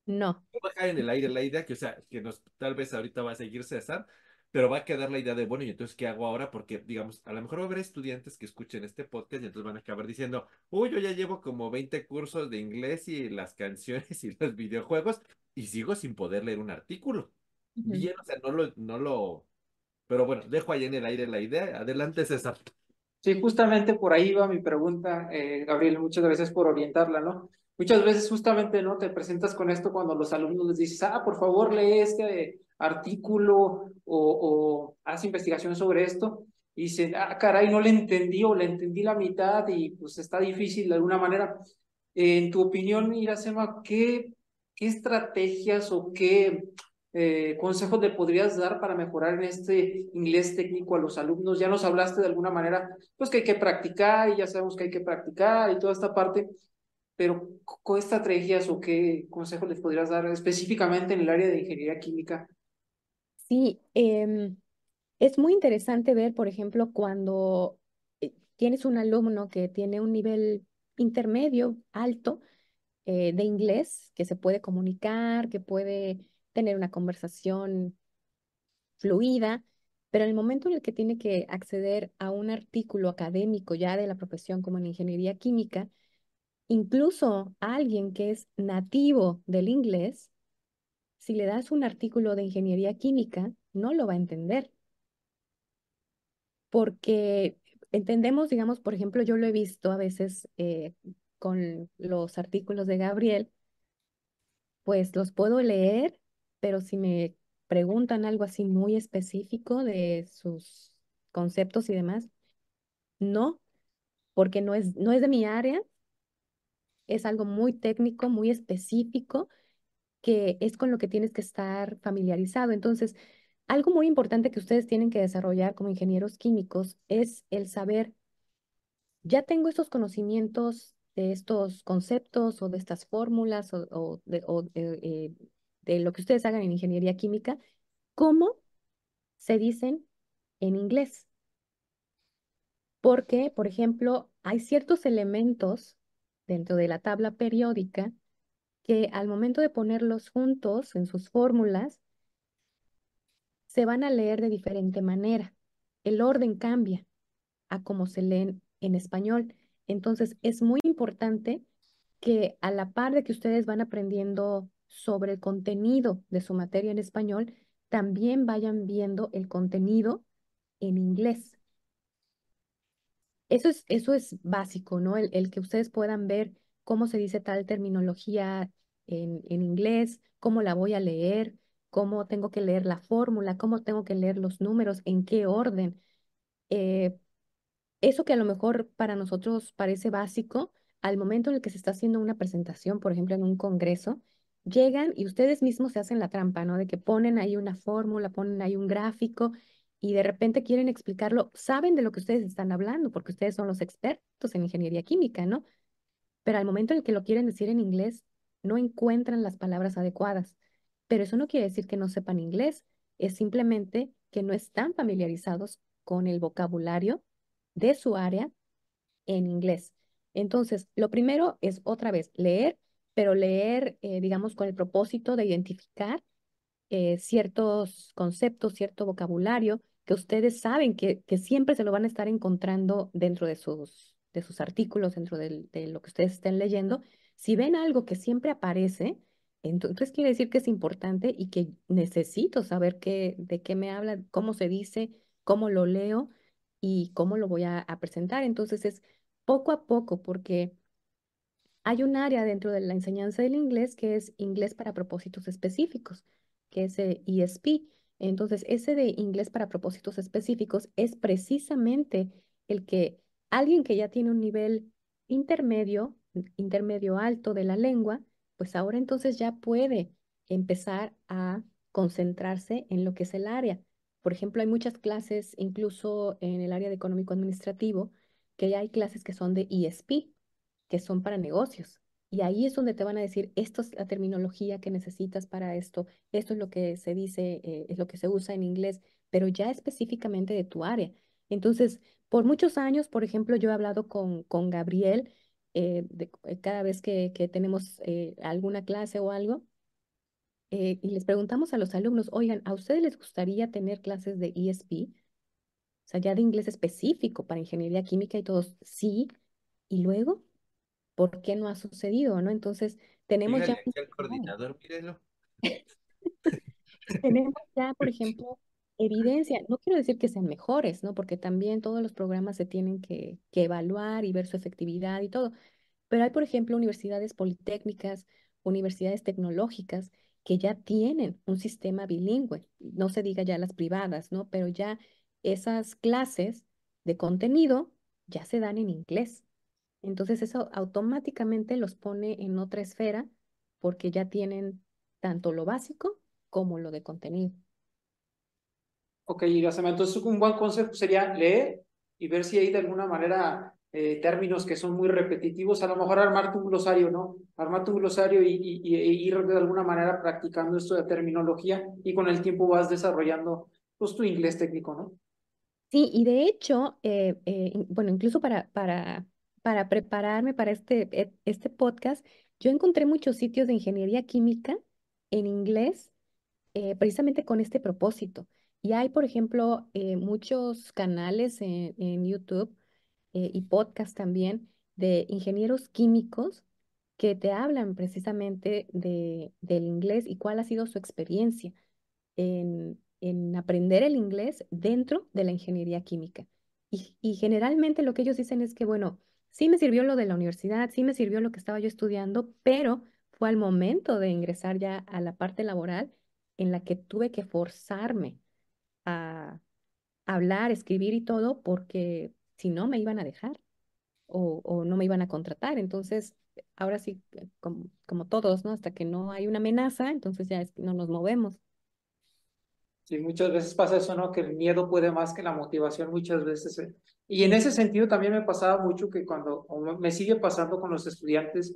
no. Voy a dejar en el aire la idea que, o sea, que nos, tal vez ahorita va a seguir César, pero va a quedar la idea de, bueno, ¿y entonces qué hago ahora? Porque, digamos, a lo mejor va a haber estudiantes que escuchen este podcast y entonces van a acabar diciendo, uy, yo ya llevo como 20 cursos de inglés y las canciones y los videojuegos y sigo sin poder leer un artículo. Bien, o sea, no lo, no lo, pero bueno, dejo ahí en el aire la idea. Adelante, César. Sí, justamente por ahí va mi pregunta, eh, Gabriel, muchas gracias por orientarla, ¿no? Muchas veces justamente, ¿no? Te presentas con esto cuando los alumnos les dices, ah, por favor, lee este artículo o, o hace investigación sobre esto y dice, ah, caray, no le entendí o le entendí la mitad y pues está difícil de alguna manera. En tu opinión, Iracema, ¿qué, qué estrategias o qué eh, consejos le podrías dar para mejorar en este inglés técnico a los alumnos? Ya nos hablaste de alguna manera, pues que hay que practicar y ya sabemos que hay que practicar y toda esta parte, pero ¿qué estrategias o qué consejos les podrías dar específicamente en el área de ingeniería química? Sí, eh, es muy interesante ver, por ejemplo, cuando eh, tienes un alumno que tiene un nivel intermedio, alto, eh, de inglés, que se puede comunicar, que puede tener una conversación fluida, pero en el momento en el que tiene que acceder a un artículo académico ya de la profesión como en ingeniería química, incluso alguien que es nativo del inglés, si le das un artículo de ingeniería química, no lo va a entender. Porque entendemos, digamos, por ejemplo, yo lo he visto a veces eh, con los artículos de Gabriel, pues los puedo leer, pero si me preguntan algo así muy específico de sus conceptos y demás, no, porque no es, no es de mi área, es algo muy técnico, muy específico, que es con lo que tienes que estar familiarizado. Entonces, algo muy importante que ustedes tienen que desarrollar como ingenieros químicos es el saber, ya tengo estos conocimientos de estos conceptos o de estas fórmulas o, de, eh, de lo que ustedes hagan en ingeniería química, ¿cómo se dicen en inglés? Porque, por ejemplo, hay ciertos elementos dentro de la tabla periódica que al momento de ponerlos juntos en sus fórmulas, se van a leer de diferente manera. El orden cambia a cómo se leen en español. Entonces, es muy importante que a la par de que ustedes van aprendiendo sobre el contenido de su materia en español, también vayan viendo el contenido en inglés. Eso es, eso es básico, ¿no? El, el que ustedes puedan ver cómo se dice tal terminología en, en inglés, cómo la voy a leer, cómo tengo que leer la fórmula, cómo tengo que leer los números, en qué orden. Eh, eso que a lo mejor para nosotros parece básico, al momento en el que se está haciendo una presentación, por ejemplo, en un congreso, llegan y ustedes mismos se hacen la trampa, ¿no? De que ponen ahí una fórmula, ponen ahí un gráfico y de repente quieren explicarlo, saben de lo que ustedes están hablando, porque ustedes son los expertos en ingeniería química, ¿no? Pero al momento en el que lo quieren decir en inglés, no encuentran las palabras adecuadas. Pero eso no quiere decir que no sepan inglés, es simplemente que no están familiarizados con el vocabulario de su área en inglés. Entonces, lo primero es otra vez leer, pero leer, eh, digamos, con el propósito de identificar eh, ciertos conceptos, cierto vocabulario que ustedes saben que, que, siempre se lo van a estar encontrando dentro de sus, de sus artículos, dentro de lo que ustedes estén leyendo. Si ven algo que siempre aparece, entonces quiere decir que es importante y que necesito saber qué, de qué me habla, cómo se dice, cómo lo leo y cómo lo voy a, presentar. Entonces es poco a poco porque hay un área dentro de la enseñanza del inglés que es inglés para propósitos específicos, que es el ESP. Entonces ese de inglés para propósitos específicos es precisamente el que alguien que ya tiene un nivel intermedio, intermedio alto de la lengua, pues ahora entonces ya puede empezar a concentrarse en lo que es el área. Por ejemplo, hay muchas clases, incluso en el área de económico administrativo, que hay clases que son de ESP, que son para negocios. Y ahí es donde te van a decir, esto es la terminología que necesitas para esto, esto es lo que se dice, eh, es lo que se usa en inglés, pero ya específicamente de tu área. Entonces, por muchos años, por ejemplo, yo he hablado con, con Gabriel eh, eh, cada vez que, tenemos eh, alguna clase o algo, y les preguntamos a los alumnos, oigan, ¿a ustedes les gustaría tener clases de ESP? O sea, ya de inglés específico para ingeniería química y todos, sí. Y luego, ¿por qué no ha sucedido? ¿no? Entonces, tenemos ya... el coordinador, mírenlo. tenemos ya, por ejemplo, evidencia. No quiero decir que sean mejores, ¿no? Porque también todos los programas se tienen que, evaluar y ver su efectividad y todo. Pero hay, por ejemplo, universidades politécnicas, universidades tecnológicas que ya tienen un sistema bilingüe, no se diga ya las privadas, ¿no? Pero ya esas clases de contenido ya se dan en inglés. Entonces eso automáticamente los pone en otra esfera porque ya tienen tanto lo básico como lo de contenido. Ok, Irasema, entonces un buen consejo sería leer y ver si hay de alguna manera eh, términos que son muy repetitivos, a lo mejor armar un glosario, ¿no? Armar un glosario y, y, ir de alguna manera practicando esto de terminología y con el tiempo vas desarrollando pues tu inglés técnico, ¿no? Sí, y de hecho, eh, eh, bueno, incluso para, para, para prepararme para este, e, este podcast, yo encontré muchos sitios de ingeniería química en inglés precisamente con este propósito. Y hay, por ejemplo, eh, muchos canales en, YouTube eh, y podcast también de ingenieros químicos que te hablan precisamente de, del inglés y cuál ha sido su experiencia en, en aprender el inglés dentro de la ingeniería química. Y, generalmente lo que ellos dicen es que, bueno, sí me sirvió lo de la universidad, sí me sirvió lo que estaba yo estudiando, pero fue al momento de ingresar ya a la parte laboral en la que tuve que forzarme a hablar, escribir y todo, porque si no me iban a dejar o, no me iban a contratar. Entonces, ahora sí, eh, como, todos, ¿no? Hasta que no hay una amenaza, entonces ya no nos movemos. Sí, muchas veces pasa eso, ¿no? Que el miedo puede más que la motivación muchas veces. ¿eh? Y en ese sentido también me pasaba mucho que cuando, me sigue pasando con los estudiantes,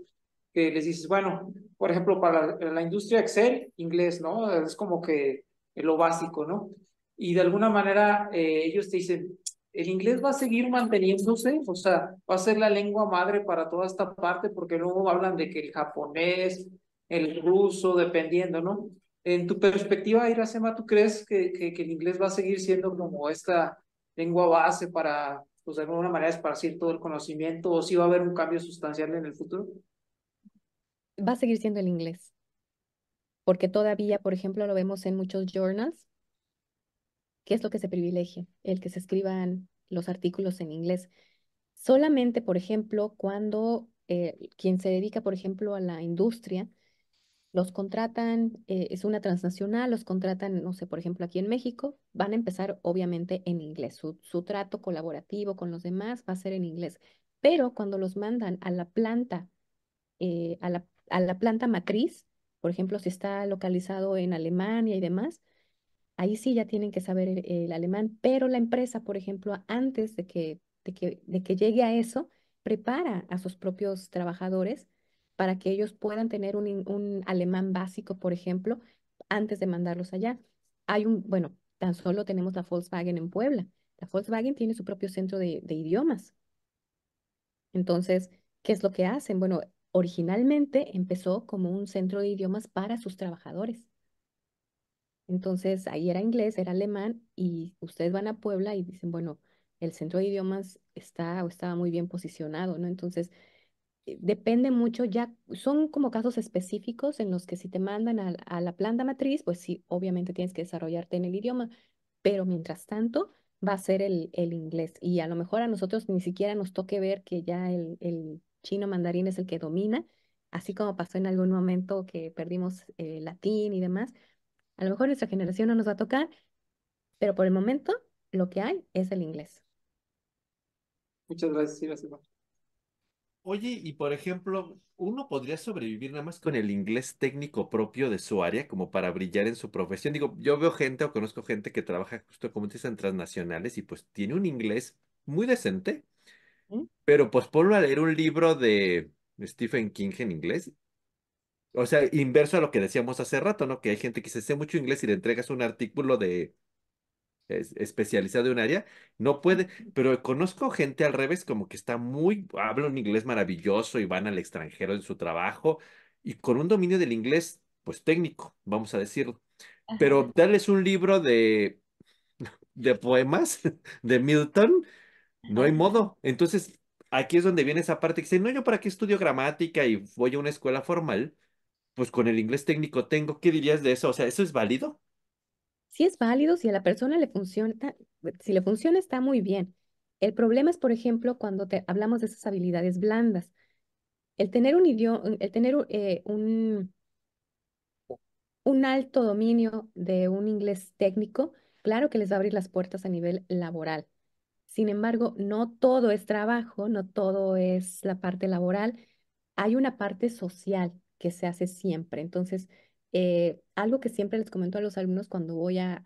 que les dices, bueno, por ejemplo, para la, la industria Excel, inglés, ¿no? Es como que lo básico, ¿no? y de alguna manera eh, ellos te dicen, el inglés va a seguir manteniéndose, o sea, va a ser la lengua madre para toda esta parte, porque luego hablan de que el japonés, el ruso, dependiendo, ¿no? En tu perspectiva, Iracema, ¿tú crees que, el inglés va a seguir siendo como esta lengua base para, pues de alguna manera, esparcir todo el conocimiento, o si va a haber un cambio sustancial en el futuro? Va a seguir siendo el inglés, porque todavía, por ejemplo, lo vemos en muchos journals, ¿Qué es lo que se privilegia? El que se escriban los artículos en inglés. Solamente, por ejemplo, cuando eh, quien se dedica, por ejemplo, a la industria, los contratan, eh, es una transnacional, los contratan, no sé, por ejemplo, aquí en México, van a empezar obviamente en inglés. Su, su trato colaborativo con los demás va a ser en inglés. Pero cuando los mandan a la planta, eh, a la, a la planta matriz, por ejemplo, si está localizado en Alemania y demás, ahí sí ya tienen que saber el, alemán, pero la empresa, por ejemplo, antes de que, de que, de que llegue a eso, prepara a sus propios trabajadores para que ellos puedan tener un, un alemán básico, por ejemplo, antes de mandarlos allá. Hay un, bueno, tan solo tenemos la Volkswagen en Puebla. La Volkswagen tiene su propio centro de, de idiomas. Entonces, ¿qué es lo que hacen? Bueno, originalmente empezó como un centro de idiomas para sus trabajadores. Entonces ahí era inglés, era alemán y ustedes van a Puebla y dicen, bueno, el centro de idiomas está o estaba muy bien posicionado, ¿no? Entonces depende mucho, ya son como casos específicos en los que si te mandan a, la planta matriz, pues sí, obviamente tienes que desarrollarte en el idioma, pero mientras tanto va a ser el, el inglés y a lo mejor a nosotros ni siquiera nos toque ver que ya el, el chino mandarín es el que domina, así como pasó en algún momento que perdimos el latín y demás a lo mejor nuestra generación no nos va a tocar, pero por el momento lo que hay es el inglés. Muchas gracias, Oye, y por ejemplo, ¿uno podría sobrevivir nada más con el inglés técnico propio de su área como para brillar en su profesión? Digo, yo veo gente o conozco gente que trabaja justo como dicen transnacionales y pues tiene un inglés muy decente, ¿Mm? pero pues ponlo a leer un libro de Stephen King en inglés o sea, inverso a lo que decíamos hace rato, ¿no? Que hay gente que se sé mucho inglés y le entregas un artículo de especializado de un área, no puede, pero conozco gente al revés, como que está muy, habla un inglés maravilloso y van al extranjero en su trabajo y con un dominio del inglés, pues técnico, vamos a decirlo. Pero darles un libro de, de poemas de Milton, no hay modo. Entonces, aquí es donde viene esa parte que dice, no, yo para qué estudio gramática y voy a una escuela formal pues con el inglés técnico tengo. ¿Qué dirías de eso? O sea, ¿eso es válido? Sí es válido si a la persona le funciona, si le funciona está muy bien. El problema es, por ejemplo, cuando te, hablamos de esas habilidades blandas. El tener un idioma, el tener eh, un, un alto dominio de un inglés técnico, claro que les va a abrir las puertas a nivel laboral. Sin embargo, no todo es trabajo, no todo es la parte laboral. Hay una parte social que se hace siempre. Entonces, eh, algo que siempre les comento a los alumnos cuando voy a,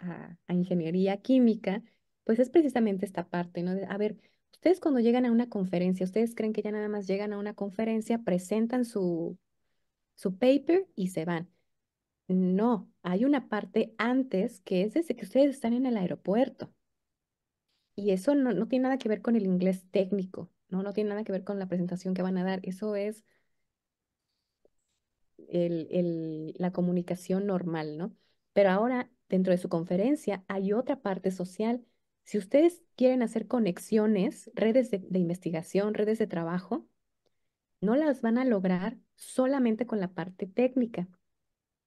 a, ingeniería química, pues es precisamente esta parte, ¿no? De, a ver, ustedes cuando llegan a una conferencia, ustedes creen que ya nada más llegan a una conferencia, presentan su, su paper y se van. No, hay una parte antes que es desde que ustedes están en el aeropuerto. Y eso no, no tiene nada que ver con el inglés técnico, ¿no? No tiene nada que ver con la presentación que van a dar. Eso es la comunicación normal, ¿no? Pero ahora, dentro de su conferencia, hay otra parte social. Si ustedes quieren hacer conexiones, redes de, de investigación, redes de trabajo, no las van a lograr solamente con la parte técnica.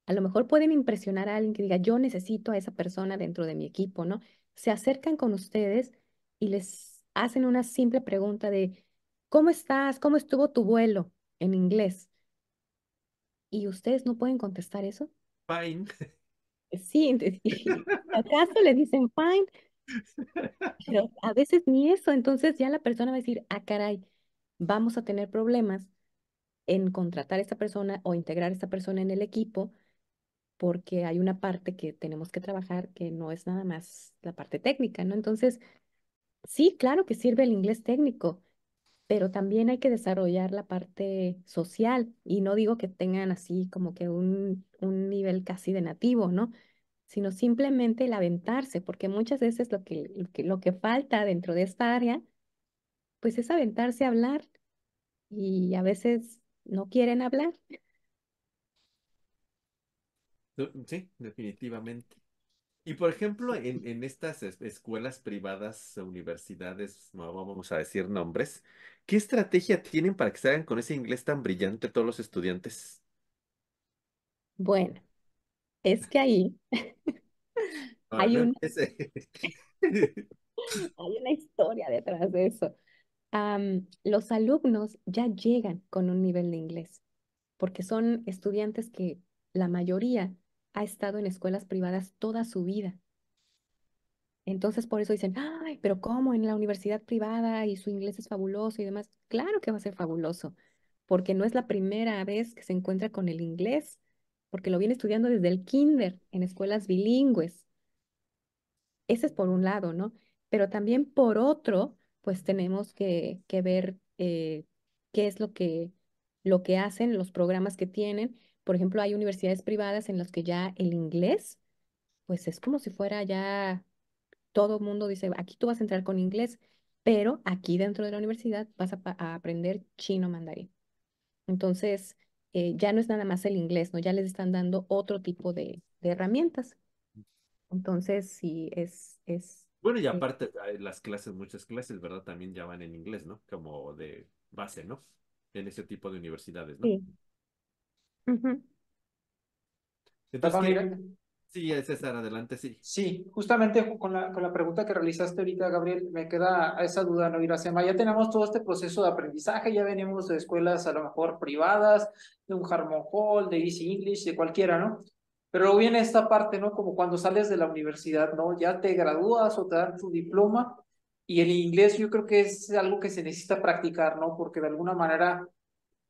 A lo mejor pueden impresionar a alguien que diga, yo necesito a esa persona dentro de mi equipo, ¿no? Se acercan con ustedes y les hacen una simple pregunta de, ¿cómo estás? ¿Cómo estuvo tu vuelo? En inglés. ¿Y ustedes no pueden contestar eso? Fine. Sí, acaso le dicen fine, pero a veces ni eso, entonces ya la persona va a decir, ah, caray, vamos a tener problemas en contratar a esta persona o integrar a esta persona en el equipo porque hay una parte que tenemos que trabajar que no es nada más la parte técnica, ¿no? Entonces, sí, claro que sirve el inglés técnico, pero también hay que desarrollar la parte social y no digo que tengan así como que un, un nivel casi de nativo, ¿no? Sino simplemente el aventarse, porque muchas veces lo que, lo que, lo que falta dentro de esta área, pues es aventarse a hablar y a veces no quieren hablar. Sí, definitivamente. Y por ejemplo, en, en estas escuelas privadas, universidades, no vamos a decir nombres, ¿qué estrategia tienen para que se hagan con ese inglés tan brillante todos los estudiantes? Bueno, es que ahí hay una, hay una historia detrás de eso. los alumnos ya llegan con un nivel de inglés, porque son estudiantes que la mayoría ha estado en escuelas privadas toda su vida. Entonces, por eso dicen, ay, pero ¿cómo en la universidad privada y su inglés es fabuloso y demás? Claro que va a ser fabuloso, porque no es la primera vez que se encuentra con el inglés, porque lo viene estudiando desde el kinder en escuelas bilingües. Ese es por un lado, ¿no? Pero también por otro, pues tenemos que, que ver eh, qué es lo que, lo que hacen, los programas que tienen por ejemplo, hay universidades privadas en las que ya el inglés, pues es como si fuera ya todo el mundo dice, aquí tú vas a entrar con inglés, pero aquí dentro de la universidad vas a, aprender chino mandarín. Entonces, eh, ya no es nada más el inglés, ¿no? Ya les están dando otro tipo de, herramientas. Entonces, sí, es... es bueno, y aparte, las clases, muchas clases, ¿verdad? También ya van en inglés, ¿no? Como de base, ¿no? En ese tipo de universidades, ¿no? Sí. Entonces, Sí, César, adelante, sí. Sí, justamente con la, con la pregunta que realizaste ahorita, Gabriel, me queda esa duda, ¿no, Iracema? Ya tenemos todo este proceso de aprendizaje, ya venimos de escuelas a lo mejor privadas, de un Harmon Hall, de Easy English, de cualquiera, ¿no? Pero luego viene esta parte, ¿no? Como cuando sales de la universidad, ¿no? Ya te gradúas o te dan tu diploma y el inglés yo creo que es algo que se necesita practicar, ¿no? Porque de alguna manera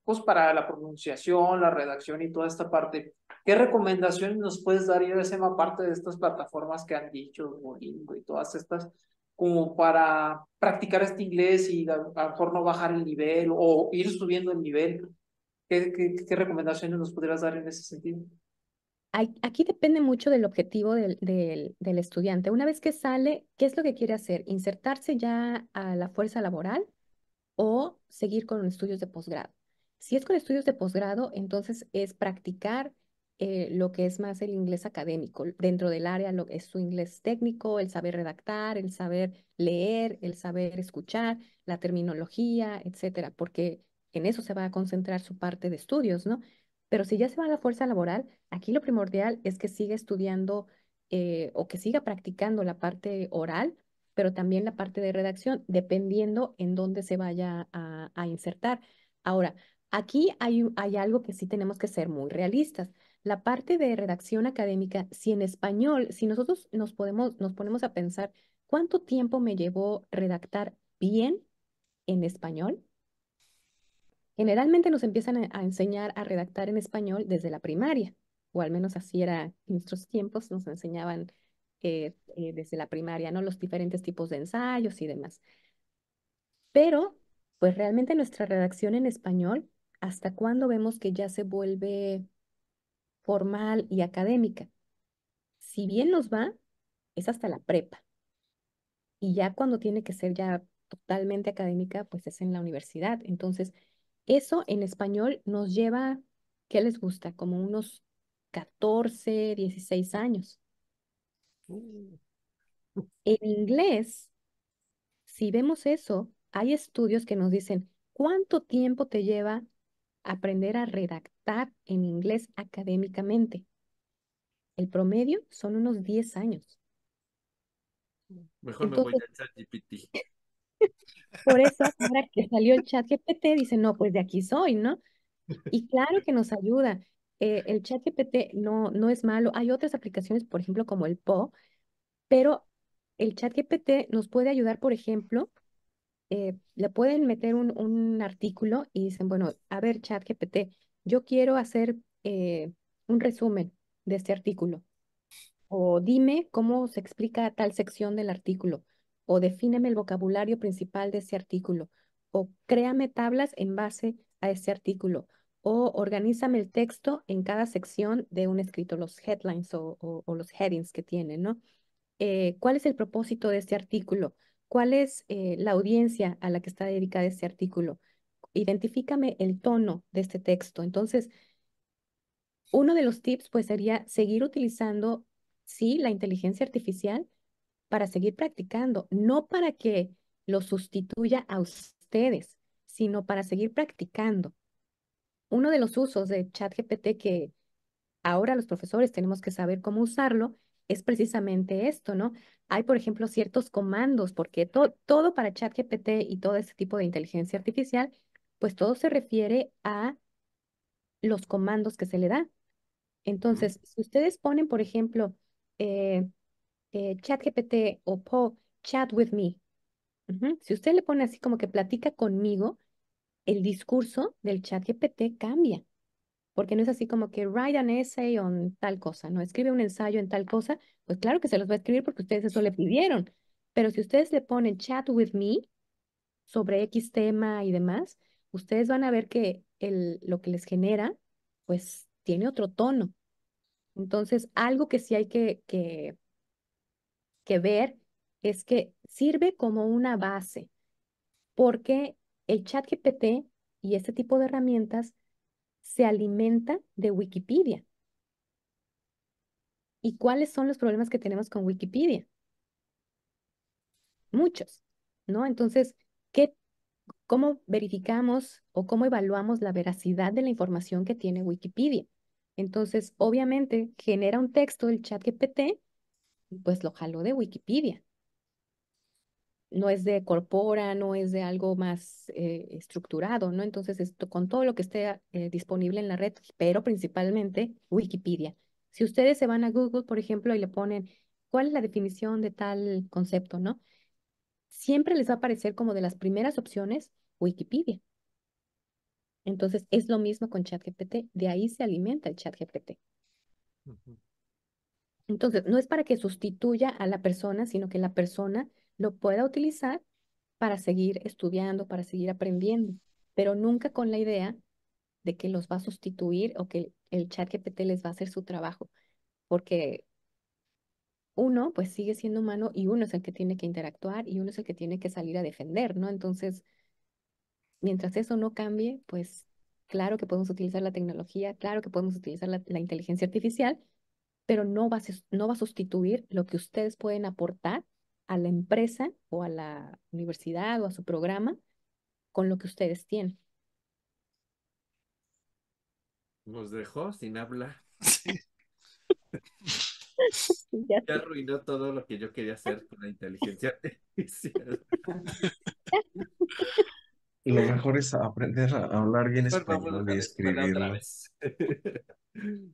pues para la pronunciación, la redacción y toda esta parte. ¿Qué recomendaciones nos puedes dar, IBSM, parte de estas plataformas que han dicho, Duolingo y todas estas, como para practicar este inglés y a, lo mejor no bajar el nivel o ir subiendo el nivel? ¿Qué, qué, recomendaciones nos podrías dar en ese sentido? Aquí depende mucho del objetivo del, del, del estudiante. Una vez que sale, ¿qué es lo que quiere hacer? ¿Insertarse ya a la fuerza laboral o seguir con estudios de posgrado? Si es con estudios de posgrado, entonces es practicar eh, lo que es más el inglés académico. Dentro del área lo, es su inglés técnico, el saber redactar, el saber leer, el saber escuchar, la terminología, etcétera, porque en eso se va a concentrar su parte de estudios, ¿no? Pero si ya se va a la fuerza laboral, aquí lo primordial es que siga estudiando eh, o que siga practicando la parte oral, pero también la parte de redacción, dependiendo en dónde se vaya a insertar. Ahora, Aquí hay, hay algo que sí tenemos que ser muy realistas. la parte de redacción académica, si en español, si nosotros nos podemos, nos ponemos a pensar cuánto tiempo me llevó redactar bien en español, generalmente nos empiezan a, enseñar a redactar en español desde la primaria, o al menos así era en nuestros tiempos, nos enseñaban eh, eh, desde la primaria, ¿no? Los diferentes tipos de ensayos y demás. Pero, pues realmente nuestra redacción en español, ¿hasta cuándo vemos que ya se vuelve formal y académica? Si bien nos va, es hasta la prepa. Y ya cuando tiene que ser ya totalmente académica, pues es en la universidad. Entonces, eso en español nos lleva, ¿qué les gusta? Como unos 14, 16 años. En inglés, si vemos eso, hay estudios que nos dicen cuánto tiempo te lleva aprender a redactar en inglés académicamente. El promedio son unos 10 años. Mejor me voy Entonces, a ChatGPT. por eso, ahora que salió el chat GPT, dice, no, pues de aquí soy, ¿no? Y claro que nos ayuda. Eh, el chat GPT no, no es malo. Hay otras aplicaciones, por ejemplo, como el Po, pero el chat GPT nos puede ayudar, por ejemplo, eh, le pueden meter un, un artículo y dicen, bueno, a ver, chat GPT, yo quiero hacer eh, un resumen de este artículo. O dime cómo se explica tal sección del artículo. O defíneme el vocabulario principal de ese artículo. O créame tablas en base a ese artículo. O organízame el texto en cada sección de un escrito, los headlines o, o- o los headings que tiene, ¿no? Eh, ¿cuál es el propósito de este artículo? ¿Cuál es eh, la audiencia a la que está dedicada este artículo? Identifícame el tono de este texto. Entonces, uno de los tips pues sería seguir utilizando, sí, la inteligencia artificial para seguir practicando, no para que lo sustituya a ustedes, sino para seguir practicando. Uno de los usos de ChatGPT que ahora los profesores tenemos que saber cómo usarlo es precisamente esto, ¿no? Hay, por ejemplo, ciertos comandos, porque to- todo para ChatGPT y todo este tipo de inteligencia artificial, pues todo se refiere a los comandos que se le da. Entonces, si ustedes ponen, por ejemplo, eh, eh, ChatGPT o Po, chat with me, Si usted le pone así como que platica conmigo, el discurso del ChatGPT cambia, porque no es así como que write an essay on tal cosa, no escribe un ensayo en tal cosa, pues claro que se los va a escribir porque ustedes eso le pidieron. Pero si ustedes le ponen chat with me sobre X tema y demás, ustedes van a ver que el, lo que les genera, pues tiene otro tono. Entonces, algo que sí hay que, que, que ver es que sirve como una base, porque el chat GPT y este tipo de herramientas se alimenta de Wikipedia. ¿Y cuáles son los problemas que tenemos con Wikipedia? Muchos, ¿no? Entonces, ¿qué, cómo verificamos o cómo evaluamos la veracidad de la información que tiene Wikipedia? Entonces, obviamente, genera un texto el chat GPT, pues lo jaló de Wikipedia. No es de Corpora, no es de algo más eh, estructurado, ¿no? Entonces, esto, con todo lo que esté eh, disponible en la red, pero principalmente Wikipedia. Si ustedes se van a Google, por ejemplo, y le ponen, ¿cuál es la definición de tal concepto, no? Siempre les va a aparecer como de las primeras opciones Wikipedia. Entonces, es lo mismo con ChatGPT, de ahí se alimenta el ChatGPT. Entonces, no es para que sustituya a la persona, sino que la persona lo pueda utilizar para seguir estudiando, para seguir aprendiendo, pero nunca con la idea de que los va a sustituir o que el chat GPT les va a hacer su trabajo, porque uno pues sigue siendo humano y uno es el que tiene que interactuar y uno es el que tiene que salir a defender, ¿no? Entonces, mientras eso no cambie, pues claro que podemos utilizar la tecnología, claro que podemos utilizar la, la inteligencia artificial, pero no va a, no va a sustituir lo que ustedes pueden aportar a la empresa o a la universidad o a su programa con lo que ustedes tienen. Nos dejó sin habla. Sí. Ya arruinó todo lo que yo quería hacer con la inteligencia artificial. Lo mejor es aprender a hablar bien español y escribirlo. vez.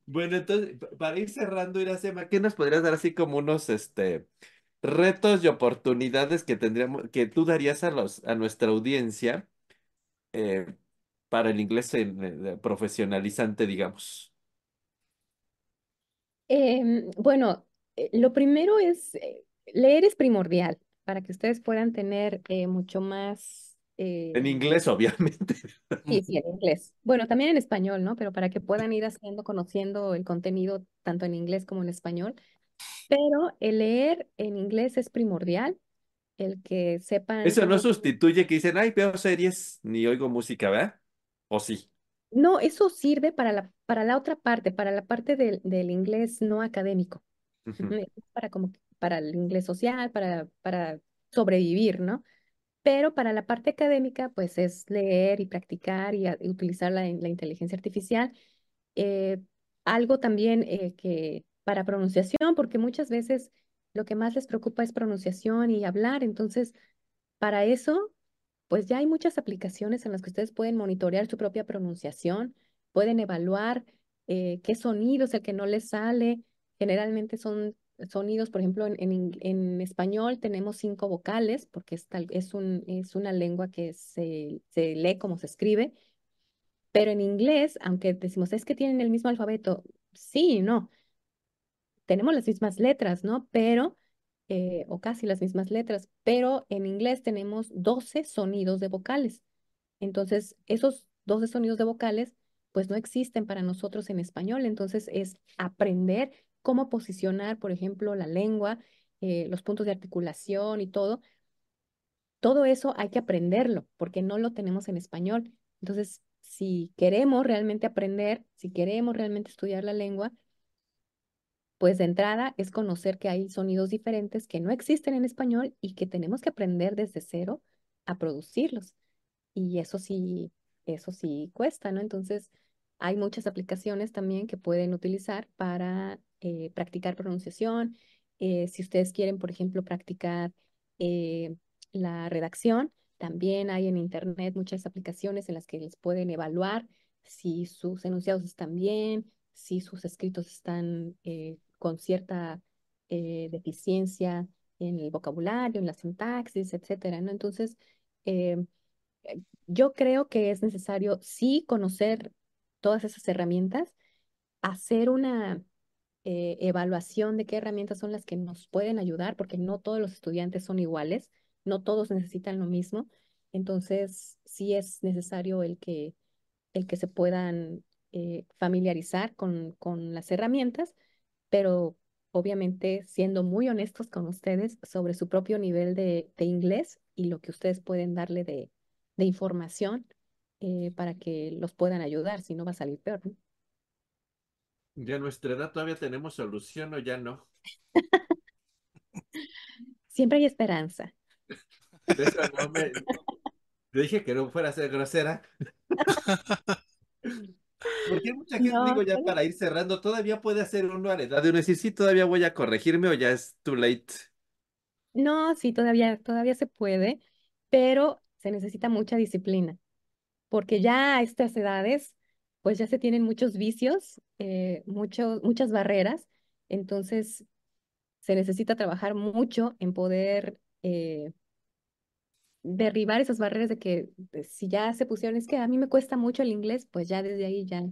Bueno, entonces, pa- para ir cerrando, Iracema, ¿qué nos podrías dar así como unos este, retos y oportunidades que tendríamos, que tú darías a los, a nuestra audiencia eh, para el inglés eh, profesionalizante, digamos? Em, bueno, eh, lo primero es, leer es primordial para que ustedes puedan tener mucho más, eh, En inglés, obviamente. sí, sí, en inglés. Bueno, también en español, ¿no? Pero para que puedan ir haciendo, conociendo el contenido tanto en inglés como en español. Pero el leer en inglés es primordial, el que sepan Eso no sustituye que dicen, ay, veo series ni oigo música, ¿verdad? ¿O sí? No, eso sirve para la, para la otra parte, para la parte del, del inglés no académico. Ujú, es para, como, para el inglés social, para, para sobrevivir, ¿no? Pero para la parte académica, pues es leer y practicar y, a- y utilizar la, la inteligencia artificial. Eh, algo también eh, que para pronunciación, porque muchas veces lo que más les preocupa es pronunciación y hablar, entonces para eso pues ya hay muchas aplicaciones en las que ustedes pueden monitorear su propia pronunciación, pueden evaluar eh, qué sonido es el que no les sale. Generalmente son sonidos, por ejemplo, en, en en español tenemos cinco vocales, porque es, tal- es, un, es una lengua que se, se lee como se escribe, pero en inglés, aunque decimos es que tienen el mismo alfabeto, sí no tenemos las mismas letras, ¿no? Pero, eh, o casi las mismas letras, pero en inglés tenemos 12 sonidos de vocales. Entonces, esos 12 sonidos de vocales, pues no existen para nosotros en español. Entonces, es aprender cómo posicionar, por ejemplo, la lengua, eh, los puntos de articulación y todo. Todo eso hay que aprenderlo porque no lo tenemos en español. Entonces, si queremos realmente aprender, si queremos realmente estudiar la lengua, pues de entrada es conocer que hay sonidos diferentes que no existen en español y que tenemos que aprender desde cero a producirlos. Y eso sí, eso sí cuesta, ¿no? Entonces, hay muchas aplicaciones también que pueden utilizar para eh, practicar pronunciación. Eh, si ustedes quieren, por ejemplo, practicar eh, la redacción, también hay en Internet muchas aplicaciones en las que les pueden evaluar si sus enunciados están bien, si sus escritos están con cierta eh, deficiencia en el vocabulario, en la sintaxis, etcétera, ¿no? Entonces, eh, yo creo que es necesario sí conocer todas esas herramientas, hacer una eh, evaluación de qué herramientas son las que nos pueden ayudar, porque no todos los estudiantes son iguales, no todos necesitan lo mismo. Entonces, sí es necesario el que, el que se puedan familiarizar con, con las herramientas, pero obviamente siendo muy honestos con ustedes sobre su propio nivel de, de inglés y lo que ustedes pueden darle de, de información eh, para que los puedan ayudar, si no va a salir peor, ¿no? ¿Ya a nuestra edad todavía tenemos solución o ya no? Siempre hay esperanza. De eso no me... Te dije que no fuera a ser grosera. Porque hay mucha gente, digo, ya para ir cerrando, todavía puede hacer uno a la edad de uno decir, sí, todavía voy a corregirme o ya es too late. no, sí, todavía, todavía se puede, pero se necesita mucha disciplina, porque ya a estas edades, pues ya se tienen muchos vicios, eh, muchas barreras, entonces se necesita trabajar mucho en poder eh, derribar esas barreras de que si ya se pusieron, es que a mí me cuesta mucho el inglés, pues ya desde ahí ya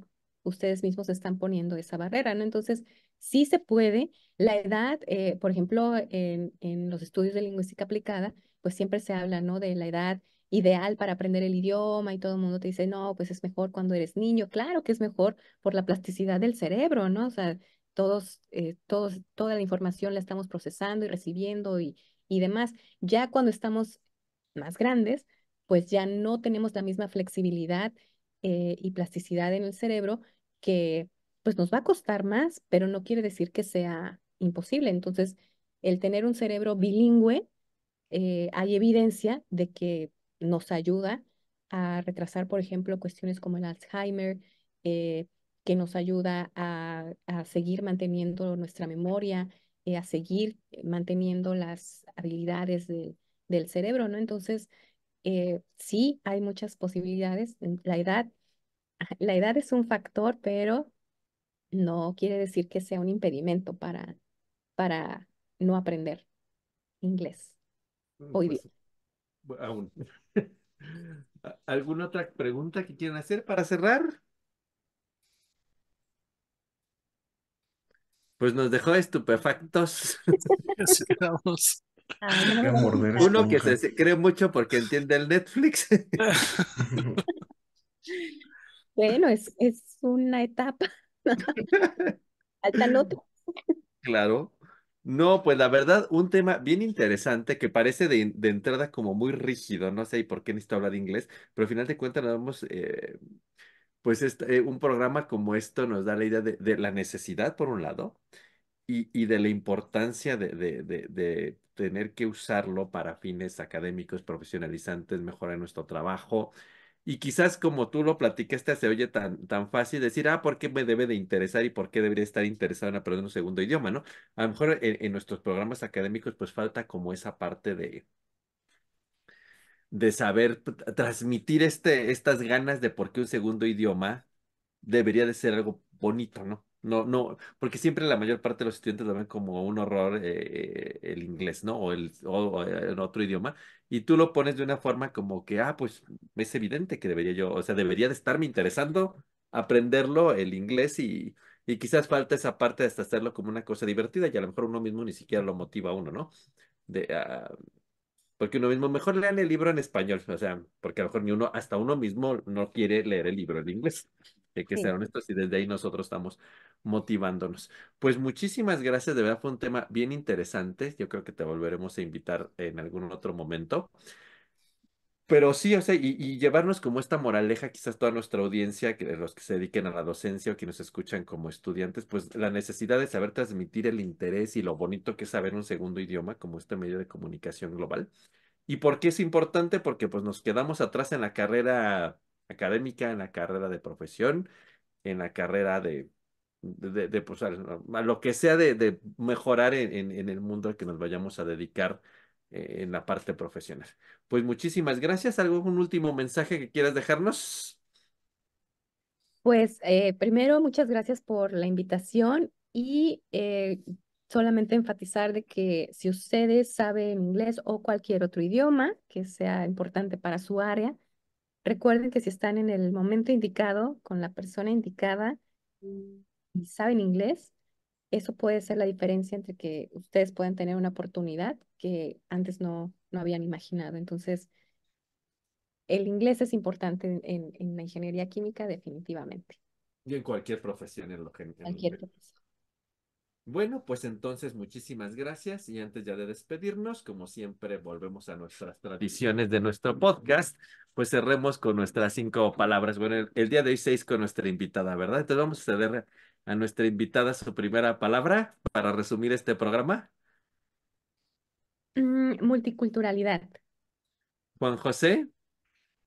ustedes mismos están poniendo esa barrera, ¿no? Entonces, sí se puede. La edad, eh, por ejemplo, en, en los estudios de lingüística aplicada, pues siempre se habla, ¿no? De la edad ideal para aprender el idioma y todo el mundo te dice, no, pues es mejor cuando eres niño. Claro que es mejor por la plasticidad del cerebro, ¿no? O sea, todos, eh, todos, toda la información la estamos procesando y recibiendo y, y demás. Ya cuando estamos más grandes, pues ya no tenemos la misma flexibilidad eh, y plasticidad en el cerebro que pues nos va a costar más, pero no quiere decir que sea imposible. Entonces, el tener un cerebro bilingüe, eh, hay evidencia de que nos ayuda a retrasar, por ejemplo, cuestiones como el Alzheimer, eh, que nos ayuda a, seguir manteniendo nuestra memoria, eh, a seguir manteniendo las habilidades de- del cerebro, ¿no? Entonces, eh, sí, hay muchas posibilidades. La edad, la edad es un factor, pero no quiere decir que sea un impedimento para, para no aprender inglés Mm, o Pues aún. ¿A- ¿Alguna otra pregunta que quieran hacer para cerrar? Pues nos dejó estupefactos. no me. Uno que se cree mucho porque entiende el Netflix. Bueno, es, es una etapa. Faltan otros. Claro. No, pues la verdad, un tema bien interesante que parece de, de entrada como muy rígido, no sé por qué necesito hablar inglés, pero al final de cuentas nos damos, eh, pues este, eh, un programa como esto nos da la idea de, de la necesidad, por un lado, y, de la importancia de, tener que usarlo para fines académicos, profesionalizantes, mejorar nuestro trabajo. Y quizás como tú lo platicaste, se oye tan, tan fácil decir, ah, ¿por qué me debe de interesar y por qué debería estar interesado en aprender un segundo idioma, ¿no? A lo mejor en, en nuestros programas académicos pues falta como esa parte de, de saber transmitir este, estas ganas de por qué un segundo idioma debería de ser algo bonito, ¿no? No, no, porque siempre la mayor parte de los estudiantes lo ven como un horror eh, el inglés, ¿no? O el el otro idioma. Y tú lo pones de una forma como que, ah, pues es evidente que debería yo, o sea, debería de estarme interesando aprenderlo el inglés y, y quizás falta esa parte de hasta hacerlo como una cosa divertida y a lo mejor uno mismo ni siquiera lo motiva a uno, ¿no? De, ah, porque uno mismo, mejor lean el libro en español, o sea, porque a lo mejor ni uno, hasta uno mismo no quiere leer el libro en inglés. Hay que ser Sí. honestos y desde ahí nosotros estamos motivándonos. Pues muchísimas gracias, de verdad fue un tema bien interesante. Yo creo que te volveremos a invitar en algún otro momento. Pero sí, o sea, y, y llevarnos como esta moraleja, quizás toda nuestra audiencia, que los que se dediquen a la docencia o que nos escuchan como estudiantes, pues la necesidad de saber transmitir el interés y lo bonito que es saber un segundo idioma como este medio de comunicación global. ¿Y por qué es importante? Porque pues nos quedamos atrás en la carrera académica, en la carrera de profesión, en la carrera de, de, de- pues, lo que sea de, de mejorar en, en- en el mundo al que nos vayamos a dedicar eh, en la parte profesional. Pues muchísimas gracias. ¿Algún último mensaje que quieras dejarnos? Pues eh, primero, muchas gracias por la invitación y eh, solamente enfatizar de que si ustedes saben inglés o cualquier otro idioma que sea importante para su área, recuerden que si están en el momento indicado, con la persona indicada y saben inglés, eso puede ser la diferencia entre que ustedes puedan tener una oportunidad que antes no, no habían imaginado. Entonces, el inglés es importante en, en- la ingeniería química, definitivamente. Y en cualquier profesión en lo que... en Cualquier profesión. Bueno, pues entonces muchísimas gracias y antes ya de despedirnos, como siempre volvemos a nuestras tradiciones de nuestro podcast, pues cerremos con nuestras cinco palabras. Bueno, el, el día de hoy seis con nuestra invitada, ¿verdad? Entonces vamos a ceder a nuestra invitada su primera palabra para resumir este programa. Mm, multiculturalidad. Juan José.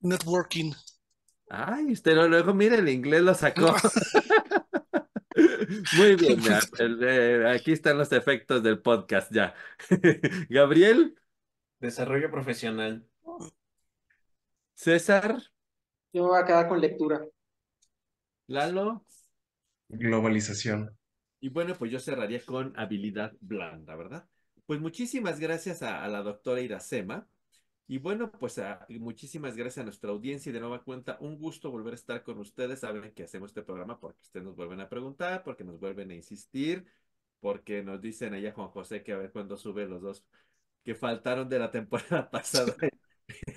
Networking. Ay, usted lo- luego, mire, el inglés lo sacó. Muy bien, ya, el, eh, aquí están los efectos del podcast ya. Gabriel, Desarrollo profesional. César, Yo me voy a quedar con lectura. Lalo. Globalización. Y bueno, pues yo cerraría con habilidad blanda, ¿verdad? Pues muchísimas gracias a, a la doctora Iracema. Y bueno, pues a- y muchísimas gracias a nuestra audiencia y de nueva cuenta, un gusto volver a estar con ustedes. Saben que hacemos este programa porque ustedes nos vuelven a preguntar, porque nos vuelven a insistir, porque nos dicen allá Juan José que a ver cuándo sube los dos que faltaron de la temporada pasada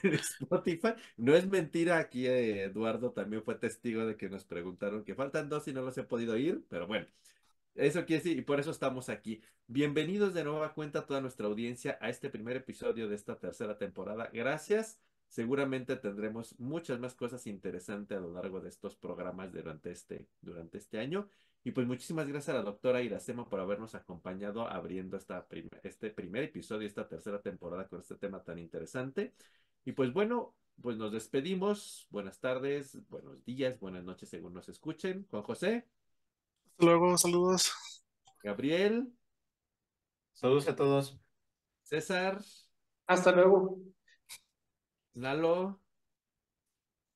en Spotify. No es mentira, aquí eh, Eduardo también fue testigo de que nos preguntaron que faltan dos y no los he podido ir, pero bueno. Eso quiere decir, y por eso estamos aquí. Bienvenidos de nueva cuenta a toda nuestra audiencia a este primer episodio de esta tercera temporada. Gracias. Seguramente tendremos muchas más cosas interesantes a lo largo de estos programas durante este, durante este año. Y pues muchísimas gracias a la doctora Iracema por habernos acompañado abriendo esta este primer episodio, esta tercera temporada con este tema tan interesante. Y pues bueno, pues nos despedimos. Buenas tardes, buenos días, buenas noches según nos escuchen. Juan José. Hasta luego, saludos. Gabriel, Saludos a todos. César, Hasta luego. Lalo,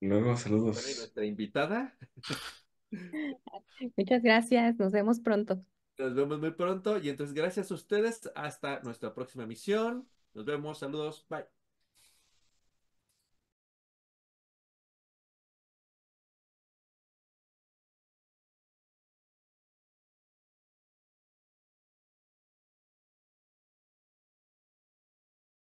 Luego, bueno, y saludos. nuestra invitada. Muchas gracias, nos vemos pronto. Nos vemos muy pronto y entonces gracias a ustedes. Hasta nuestra próxima misión. Nos vemos. Saludos. Bye.